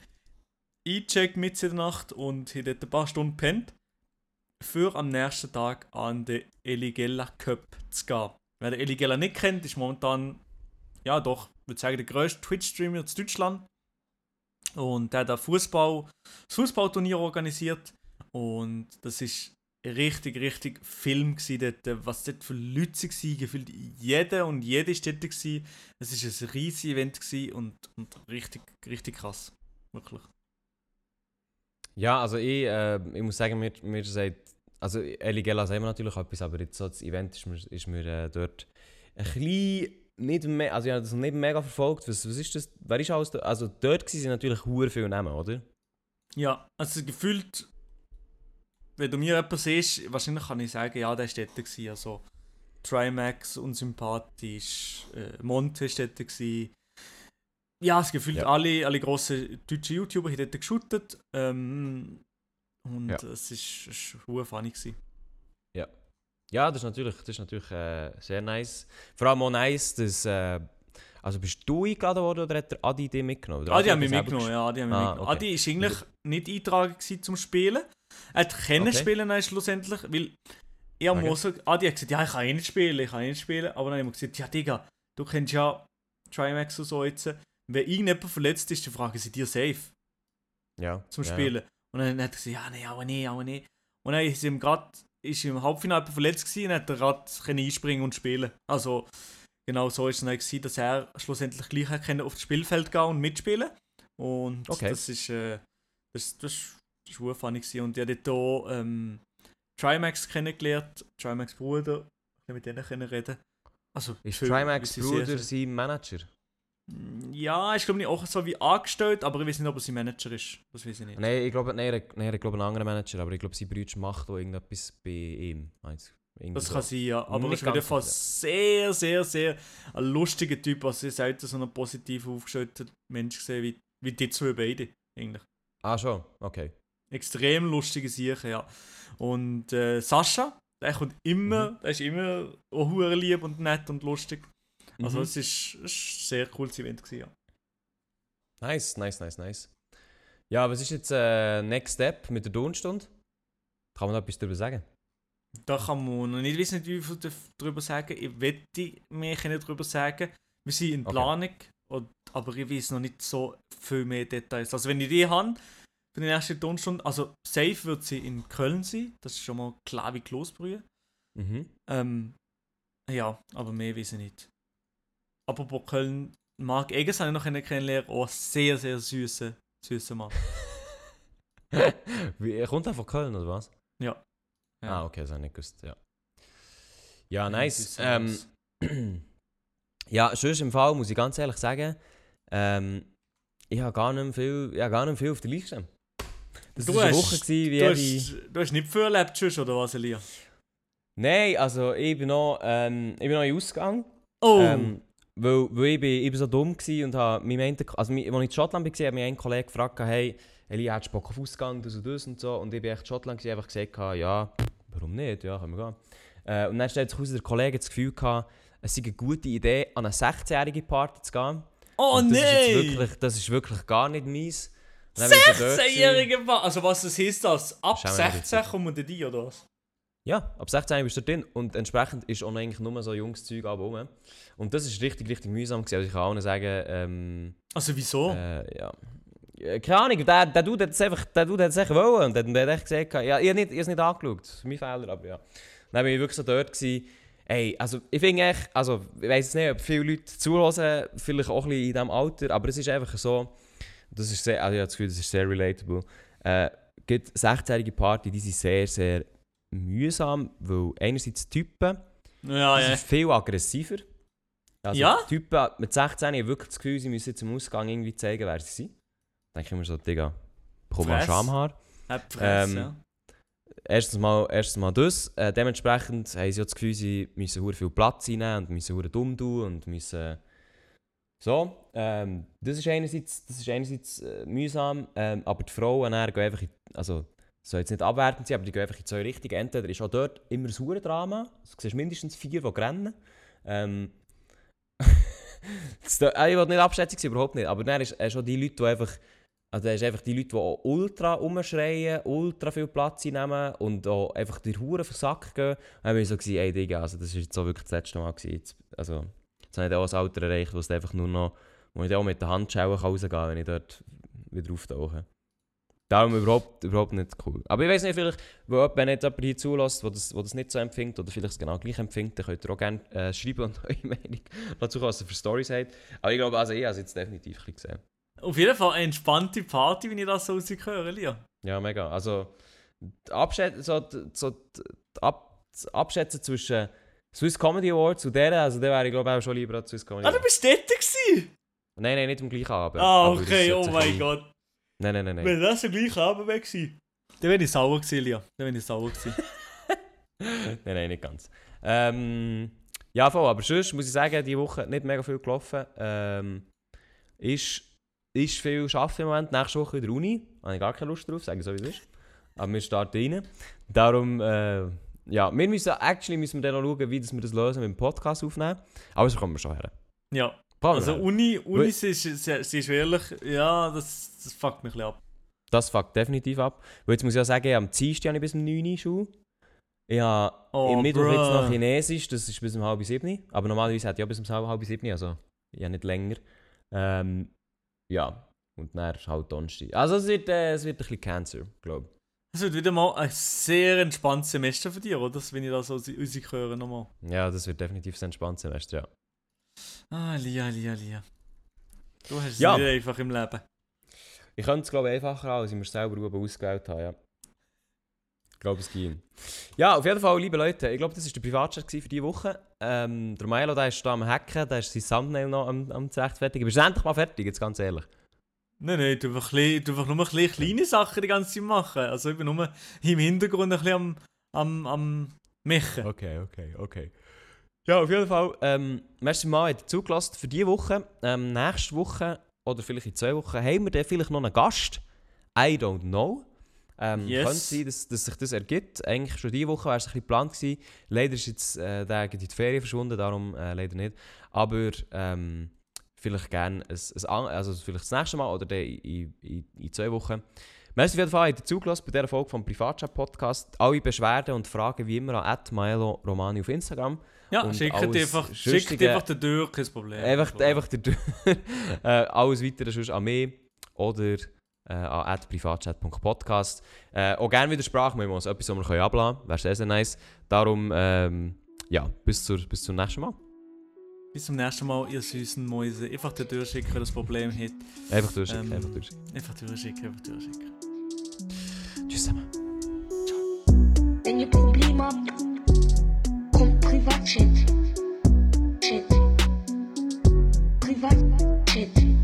[SPEAKER 3] eingecheckt mit in der Nacht und haben dort ein paar Stunden gepennt, für am nächsten Tag an den Eligella Cup zu gehen. Wer den Eligella nicht kennt, ist momentan, ja doch, ich würde sagen, der grösste Twitch-Streamer in Deutschland. Und der hat ein Fußball, das Fußballturnier organisiert. Und das ist richtig, richtig Film dort. Was dort für Leute waren, gefühlt jeder und jede war dort. Es war ein riesiges Event und, und richtig, richtig krass. Wirklich.
[SPEAKER 2] Ja, also ich, äh, ich muss sagen, mir, mir sagt, also Eligella sagen wir natürlich etwas, aber jetzt so das Event ist mir, ist mir äh, dort ein bisschen nicht mehr, also ich habe das nicht mega verfolgt. Was, was ist das? Wer ist alles da? Also dort waren natürlich hure viele Namen, oder?
[SPEAKER 3] Ja, also gefühlt, wenn du mir jemanden siehst, wahrscheinlich kann ich sagen, ja, der war dort. Gewesen. Also Trimax, unsympathisch, äh, Monte war dort. Gewesen. Ja, es gefühlt
[SPEAKER 2] Ja.
[SPEAKER 3] alle, alle grossen deutschen YouTuber haben dort geshootet. Ähm, und
[SPEAKER 2] Ja.
[SPEAKER 3] es war funny. Gewesen.
[SPEAKER 2] Ja, das ist natürlich, das ist natürlich äh, sehr nice. Vor allem auch nice, dass, äh, also bist du eingeladen worden oder hat der Adi dich mitgenommen? Oder
[SPEAKER 3] Adi hat
[SPEAKER 2] hat
[SPEAKER 3] mich mitgenommen, ja, Adi hat mich
[SPEAKER 2] Ah,
[SPEAKER 3] mitgenommen.
[SPEAKER 2] okay.
[SPEAKER 3] Adi ist eigentlich nicht eingetragen zum Spielen. Er hat können
[SPEAKER 2] Okay.
[SPEAKER 3] spielen dann schlussendlich, weil ich
[SPEAKER 2] Okay.
[SPEAKER 3] Moser, Adi hat gesagt, ja, ich kann eh nicht spielen, ich kann eh nicht spielen. Aber dann habe ich mir gesagt, ja, Digga, du kennst ja Trimax und so jetzt. Wenn irgendjemand verletzt ist, dann fragen sie dir safe
[SPEAKER 2] Ja,
[SPEAKER 3] zum
[SPEAKER 2] ja,
[SPEAKER 3] Spielen. Und dann hat er gesagt, ja, nee, aber nee, aber nee. Und dann ist ihm gerade ist im Halbfinale verletzt gewesen und hat er gerade einspringen und spielen. Also genau so ist es dann gewesen, dass er schlussendlich gleich auf das Spielfeld gehen und mitspielen. Und
[SPEAKER 2] Okay.
[SPEAKER 3] das ist äh, das, das, das war gewesen. Und ich habe dort hier ähm, Trimax kennengelernt, Trimax Bruder, ich mit denen können reden. Also
[SPEAKER 2] Ist Trimax Bruder sein Manager?
[SPEAKER 3] Ja, ist glaube ich auch so wie angestellt, aber ich weiß nicht, ob er sein Manager ist. Das weiß ich nicht.
[SPEAKER 2] Nein, ich glaube, nein, nein, er glaube einen anderen Manager, aber ich glaube, sein Bruder macht auch irgendetwas bei ihm. Irgendwie
[SPEAKER 3] Das kann sein, ja. Aber er
[SPEAKER 2] Nicht
[SPEAKER 3] ist auf jeden
[SPEAKER 2] ganz
[SPEAKER 3] Fall sehr, sehr, sehr ein lustiger Typ. Also ich selten so einen positiv aufgestellten Mensch gesehen wie, wie die zwei beide. Eigentlich.
[SPEAKER 2] Ah, schon, okay.
[SPEAKER 3] Extrem lustige Sachen, ja. Und äh, Sascha, der kommt immer,
[SPEAKER 2] Mhm.
[SPEAKER 3] der ist immer auch lieb und nett und lustig. Also
[SPEAKER 2] Mhm.
[SPEAKER 3] es ist, ist ein sehr cooles Event gewesen, ja.
[SPEAKER 2] Nice, nice, nice, nice. Ja, was ist jetzt äh, Next Step mit der Tonstunde? Kann man da etwas darüber sagen?
[SPEAKER 3] Da kann man noch nicht wissen, wie viel darüber sagen. Ich wette mehr nicht darüber sagen. Wir sind in
[SPEAKER 2] Okay.
[SPEAKER 3] Planung, und, aber ich weiß noch nicht so viel mehr Details. Also wenn ich die habe, für die nächste Tonstunde, also safe wird sie in Köln sein. Das ist schon mal klar wie Klosbrühe.
[SPEAKER 2] Mhm.
[SPEAKER 3] Ähm, ja, aber mehr weiß ich nicht. Apropos Köln, Marc Eggers habe ich noch kennengelernt. Oh, sehr, sehr süßer, süßer Mann.
[SPEAKER 2] Wie, er kommt von Köln, oder was?
[SPEAKER 3] Ja. Ja.
[SPEAKER 2] Ah, okay, das habe ich nicht gewusst, ja. Ja,
[SPEAKER 3] Ja,
[SPEAKER 2] nice.
[SPEAKER 3] süßer
[SPEAKER 2] Ähm, ja, sonst im Fall muss ich ganz ehrlich sagen, ähm, ich habe gar nicht viel, ich gar nicht viel auf der Liste. Das war eine Woche, gewesen, wie
[SPEAKER 3] Du hast, du hast nicht viel erlebt, sonst, oder was, Elia?
[SPEAKER 2] Nein, also ich bin noch, ähm, ich bin noch in Ausgang.
[SPEAKER 3] Oh!
[SPEAKER 2] Ähm, weil, weil ich, bin, ich bin so dumm war und habe meinte, also als ich in Schottland war, hat mich ein Kollege gefragt, hey, Eli, hättest du Bock auf Ausgang, das und das und so. Und ich bin echt in Schottland gewesen, einfach gesagt, ja, warum nicht, ja, können wir gehen. Äh, und dann stellt sich raus, der Kollege das Gefühl gehabt, es sei eine gute Idee, an eine 16-jährige Party zu gehen.
[SPEAKER 3] oh
[SPEAKER 2] Und das Ist
[SPEAKER 3] nein!
[SPEAKER 2] jetzt wirklich, das ist wirklich gar nicht meins. Und dann bin ich so dort gewesen.
[SPEAKER 3] 16-jährige Mann. Also was das heisst das? Ab
[SPEAKER 2] Schau mal
[SPEAKER 3] 16
[SPEAKER 2] richtig.
[SPEAKER 3] kommen die, oder was?
[SPEAKER 2] Ja, ab 16 bist du drin und entsprechend ist auch eigentlich nur so junges Zeug rum. Und das ist richtig, richtig mühsam gewesen. Also ich kann allen sagen, ähm,
[SPEAKER 3] Also wieso?
[SPEAKER 2] Äh, ja. Ja, Keine Ahnung, der, der Dude hat es einfach, der Dude hat es echt wollen. Und der, der hat echt gesagt, ja, ich habe nicht, es nicht angeschaut. Das ist mein Fehler, aber ja. Dann bin ich wirklich so dort gewesen. Ey, also ich finde echt, also ich weiß nicht, ob viele Leute zuhören, vielleicht auch ein bisschen in diesem Alter, aber es ist einfach so, das ist sehr, also ich habe das Gefühl, das ist sehr relatable. Äh, gibt 16-jährige Party, die sind sehr, sehr mühsam, weil einerseits Typen,
[SPEAKER 3] ja, ja.
[SPEAKER 2] sind viel aggressiver. Also
[SPEAKER 3] Ja?
[SPEAKER 2] Typen mit 16 haben wirklich das Gefühl, sie müssen jetzt im Ausgang irgendwie zeigen, wer sie sind. Dann denke ich mir so, Digga, bekomm mal. Schamhaar. Ähm,
[SPEAKER 3] ja.
[SPEAKER 2] Erstens mal, erstens mal das. Äh, dementsprechend haben sie auch das Gefühl, sie müssen viel Platz einnehmen und müssen hure dumm tun und müssen... So, ähm, das ist einerseits, das ist einerseits äh, mühsam, ähm, aber die Frauen dann gehen einfach in, also soll jetzt nicht abwertend sein, aber die gehen einfach in zwei Richtungen. Entweder ist auch dort immer ein hure Drama, also, du siehst mindestens vier, die rennen. Ähm, das, äh, ich will nicht abschätzig sein, überhaupt nicht, aber dann ist äh, schon die Leute, die einfach also das ist einfach die Leute, die auch ultra rumschreien, ultra viel Platz einnehmen und auch einfach die Huren für den Sack gehen. Dann bin ich so, gewesen, ey Digga, also das ist jetzt so wirklich das letzte Mal gewesen. Jetzt, also, jetzt habe ich auch ein Alter erreicht, wo es einfach nur noch, wo ich auch mit der Handschellen rausgehen kann, wenn ich dort wieder auftauche. Darum überhaupt, überhaupt nicht cool. Aber ich weiß nicht, vielleicht, wenn jetzt jemand hier zulässt, der das, wo das nicht so empfindet oder vielleicht es genau gleich empfindet, dann könnt ihr auch gerne äh, schreiben und eure Meinung dazu, was ihr für Stories habt. Aber ich glaube, also ich habe es jetzt definitiv ein gesehen.
[SPEAKER 3] Auf jeden Fall eine entspannte Party, wenn ich das so rausgehöre, Lia.
[SPEAKER 2] Ja, mega. Also, Abschätzen, so, so, Ab, das Abschätzen zwischen Swiss Comedy Awards und der, also der wäre ich glaube auch schon lieber als Swiss Comedy
[SPEAKER 3] Ah, du
[SPEAKER 2] Awards.
[SPEAKER 3] bist dort gewesen?
[SPEAKER 2] Nein, nein, nicht am gleichen Abend.
[SPEAKER 3] Ah, okay, oh mein Gott.
[SPEAKER 2] Nein, nein, nein, nein.
[SPEAKER 3] Wenn das der gleiche Abend wäre gewesen, dann wäre ich sauer gewesen, Lia. Dann wäre ich sauer gewesen.
[SPEAKER 2] nein, nein, nicht ganz. Ähm, ja, voll, aber sonst muss ich sagen, diese Woche nicht mega viel gelaufen. Ähm, ist, ist viel Arbeiten im Moment. Nächste Woche in der Uni. Habe ich gar keine Lust drauf, sagen so wie es ist. Aber wir starten rein. Darum, äh, ja, wir müssen, actually müssen wir dann noch schauen, wie das wir das lösen mit dem Podcast aufnehmen. Aber das kommen wir schon her.
[SPEAKER 3] ja.
[SPEAKER 2] Wir
[SPEAKER 3] Also
[SPEAKER 2] her.
[SPEAKER 3] Uni, Uni sie ist, sie, sie ist wirklich, ja, das, das fuckt mich ein bisschen ab.
[SPEAKER 2] Das fuckt definitiv ab. Weil jetzt muss ich ja sagen, am Dienstag habe ich bis um 9 Uhr Schule. Ich habe
[SPEAKER 3] Oh,
[SPEAKER 2] im Mittwoch jetzt noch. Chinesisch, das ist bis um halb sieben. Aber normalerweise ich ja bis um halb, sieben, also ja nicht länger. Ähm, ja, und dann ist halt Donnerstag. Also es wird, äh, es wird ein bisschen Cancer, glaube
[SPEAKER 3] Es wird wieder mal ein sehr entspanntes Semester für dich, oder? Das, wenn ich das so rausgehöre nochmal.
[SPEAKER 2] ich. Ja, das wird definitiv ein entspanntes Semester, ja.
[SPEAKER 3] Ah, Lia, Lia, Lia. Du hast es
[SPEAKER 2] Ja.
[SPEAKER 3] nicht einfach im Leben.
[SPEAKER 2] Ich könnte es glaube ich einfacher haben, als ich mir selber gut ausgewählt habe, ja. glaube, es ging. Ja, auf jeden Fall, liebe Leute, ich glaube, das war der Privatchat für diese Woche. Ähm, der Milo, der ist da am Hacken, der ist sein Thumbnail noch am, am zurechtfertigen. Bist du endlich mal fertig, jetzt ganz ehrlich?
[SPEAKER 3] Nein, nein, du einfach, klein- du einfach nur ein kleine Sachen die ganze Zeit machen. Also ich bin nur im Hintergrund ein bisschen am, am, am Mischen.
[SPEAKER 2] Okay, okay, okay. Ja, auf jeden Fall, ähm, merci mal, ihr zugelassen für diese Woche. Ähm, nächste Woche, oder vielleicht in zwei Wochen, haben wir dann vielleicht noch einen Gast. I don't know. Ähm,
[SPEAKER 3] Yes.
[SPEAKER 2] Könnte sein, dass, dass sich das ergibt. Eigentlich schon diese Woche wäre es ein bisschen geplant gewesen. Leider ist jetzt äh, der in die Ferien verschwunden, darum äh, leider nicht. Aber ähm, vielleicht gerne ein, ein, also vielleicht das nächste Mal oder dann in, in, in zwei Wochen. Merci auf jeden Fall, ihr zugelassen bei dieser Folge vom Privatchat-Podcast. Alle Beschwerden und Fragen wie immer an Romani auf Instagram.
[SPEAKER 3] Ja,
[SPEAKER 2] schick
[SPEAKER 3] einfach, schickt einfach den durch, kein Problem.
[SPEAKER 2] Einfach, einfach den durch. äh, alles weitere sonst an mich oder eh, äh, an privatchat.podcast. Äh, eh, auch gerne wieder Sprachmemos, etwas, was wir können abladen können. Wäre sehr, sehr nice. Darum, ähm, ja, bis, zur, bis zum nächsten Mal.
[SPEAKER 3] Bis zum nächsten Mal, ihr süßen Mäuse. Einfach den durchschicken, wenn das Problem hat.
[SPEAKER 2] Ähm, einfach durchschicken,
[SPEAKER 3] ähm,
[SPEAKER 2] einfach durchschicken.
[SPEAKER 3] Einfach durchschicken, einfach durchschicken.
[SPEAKER 2] Tschüss zusammen. Ciao. Privatjet. Jet. Privatjet.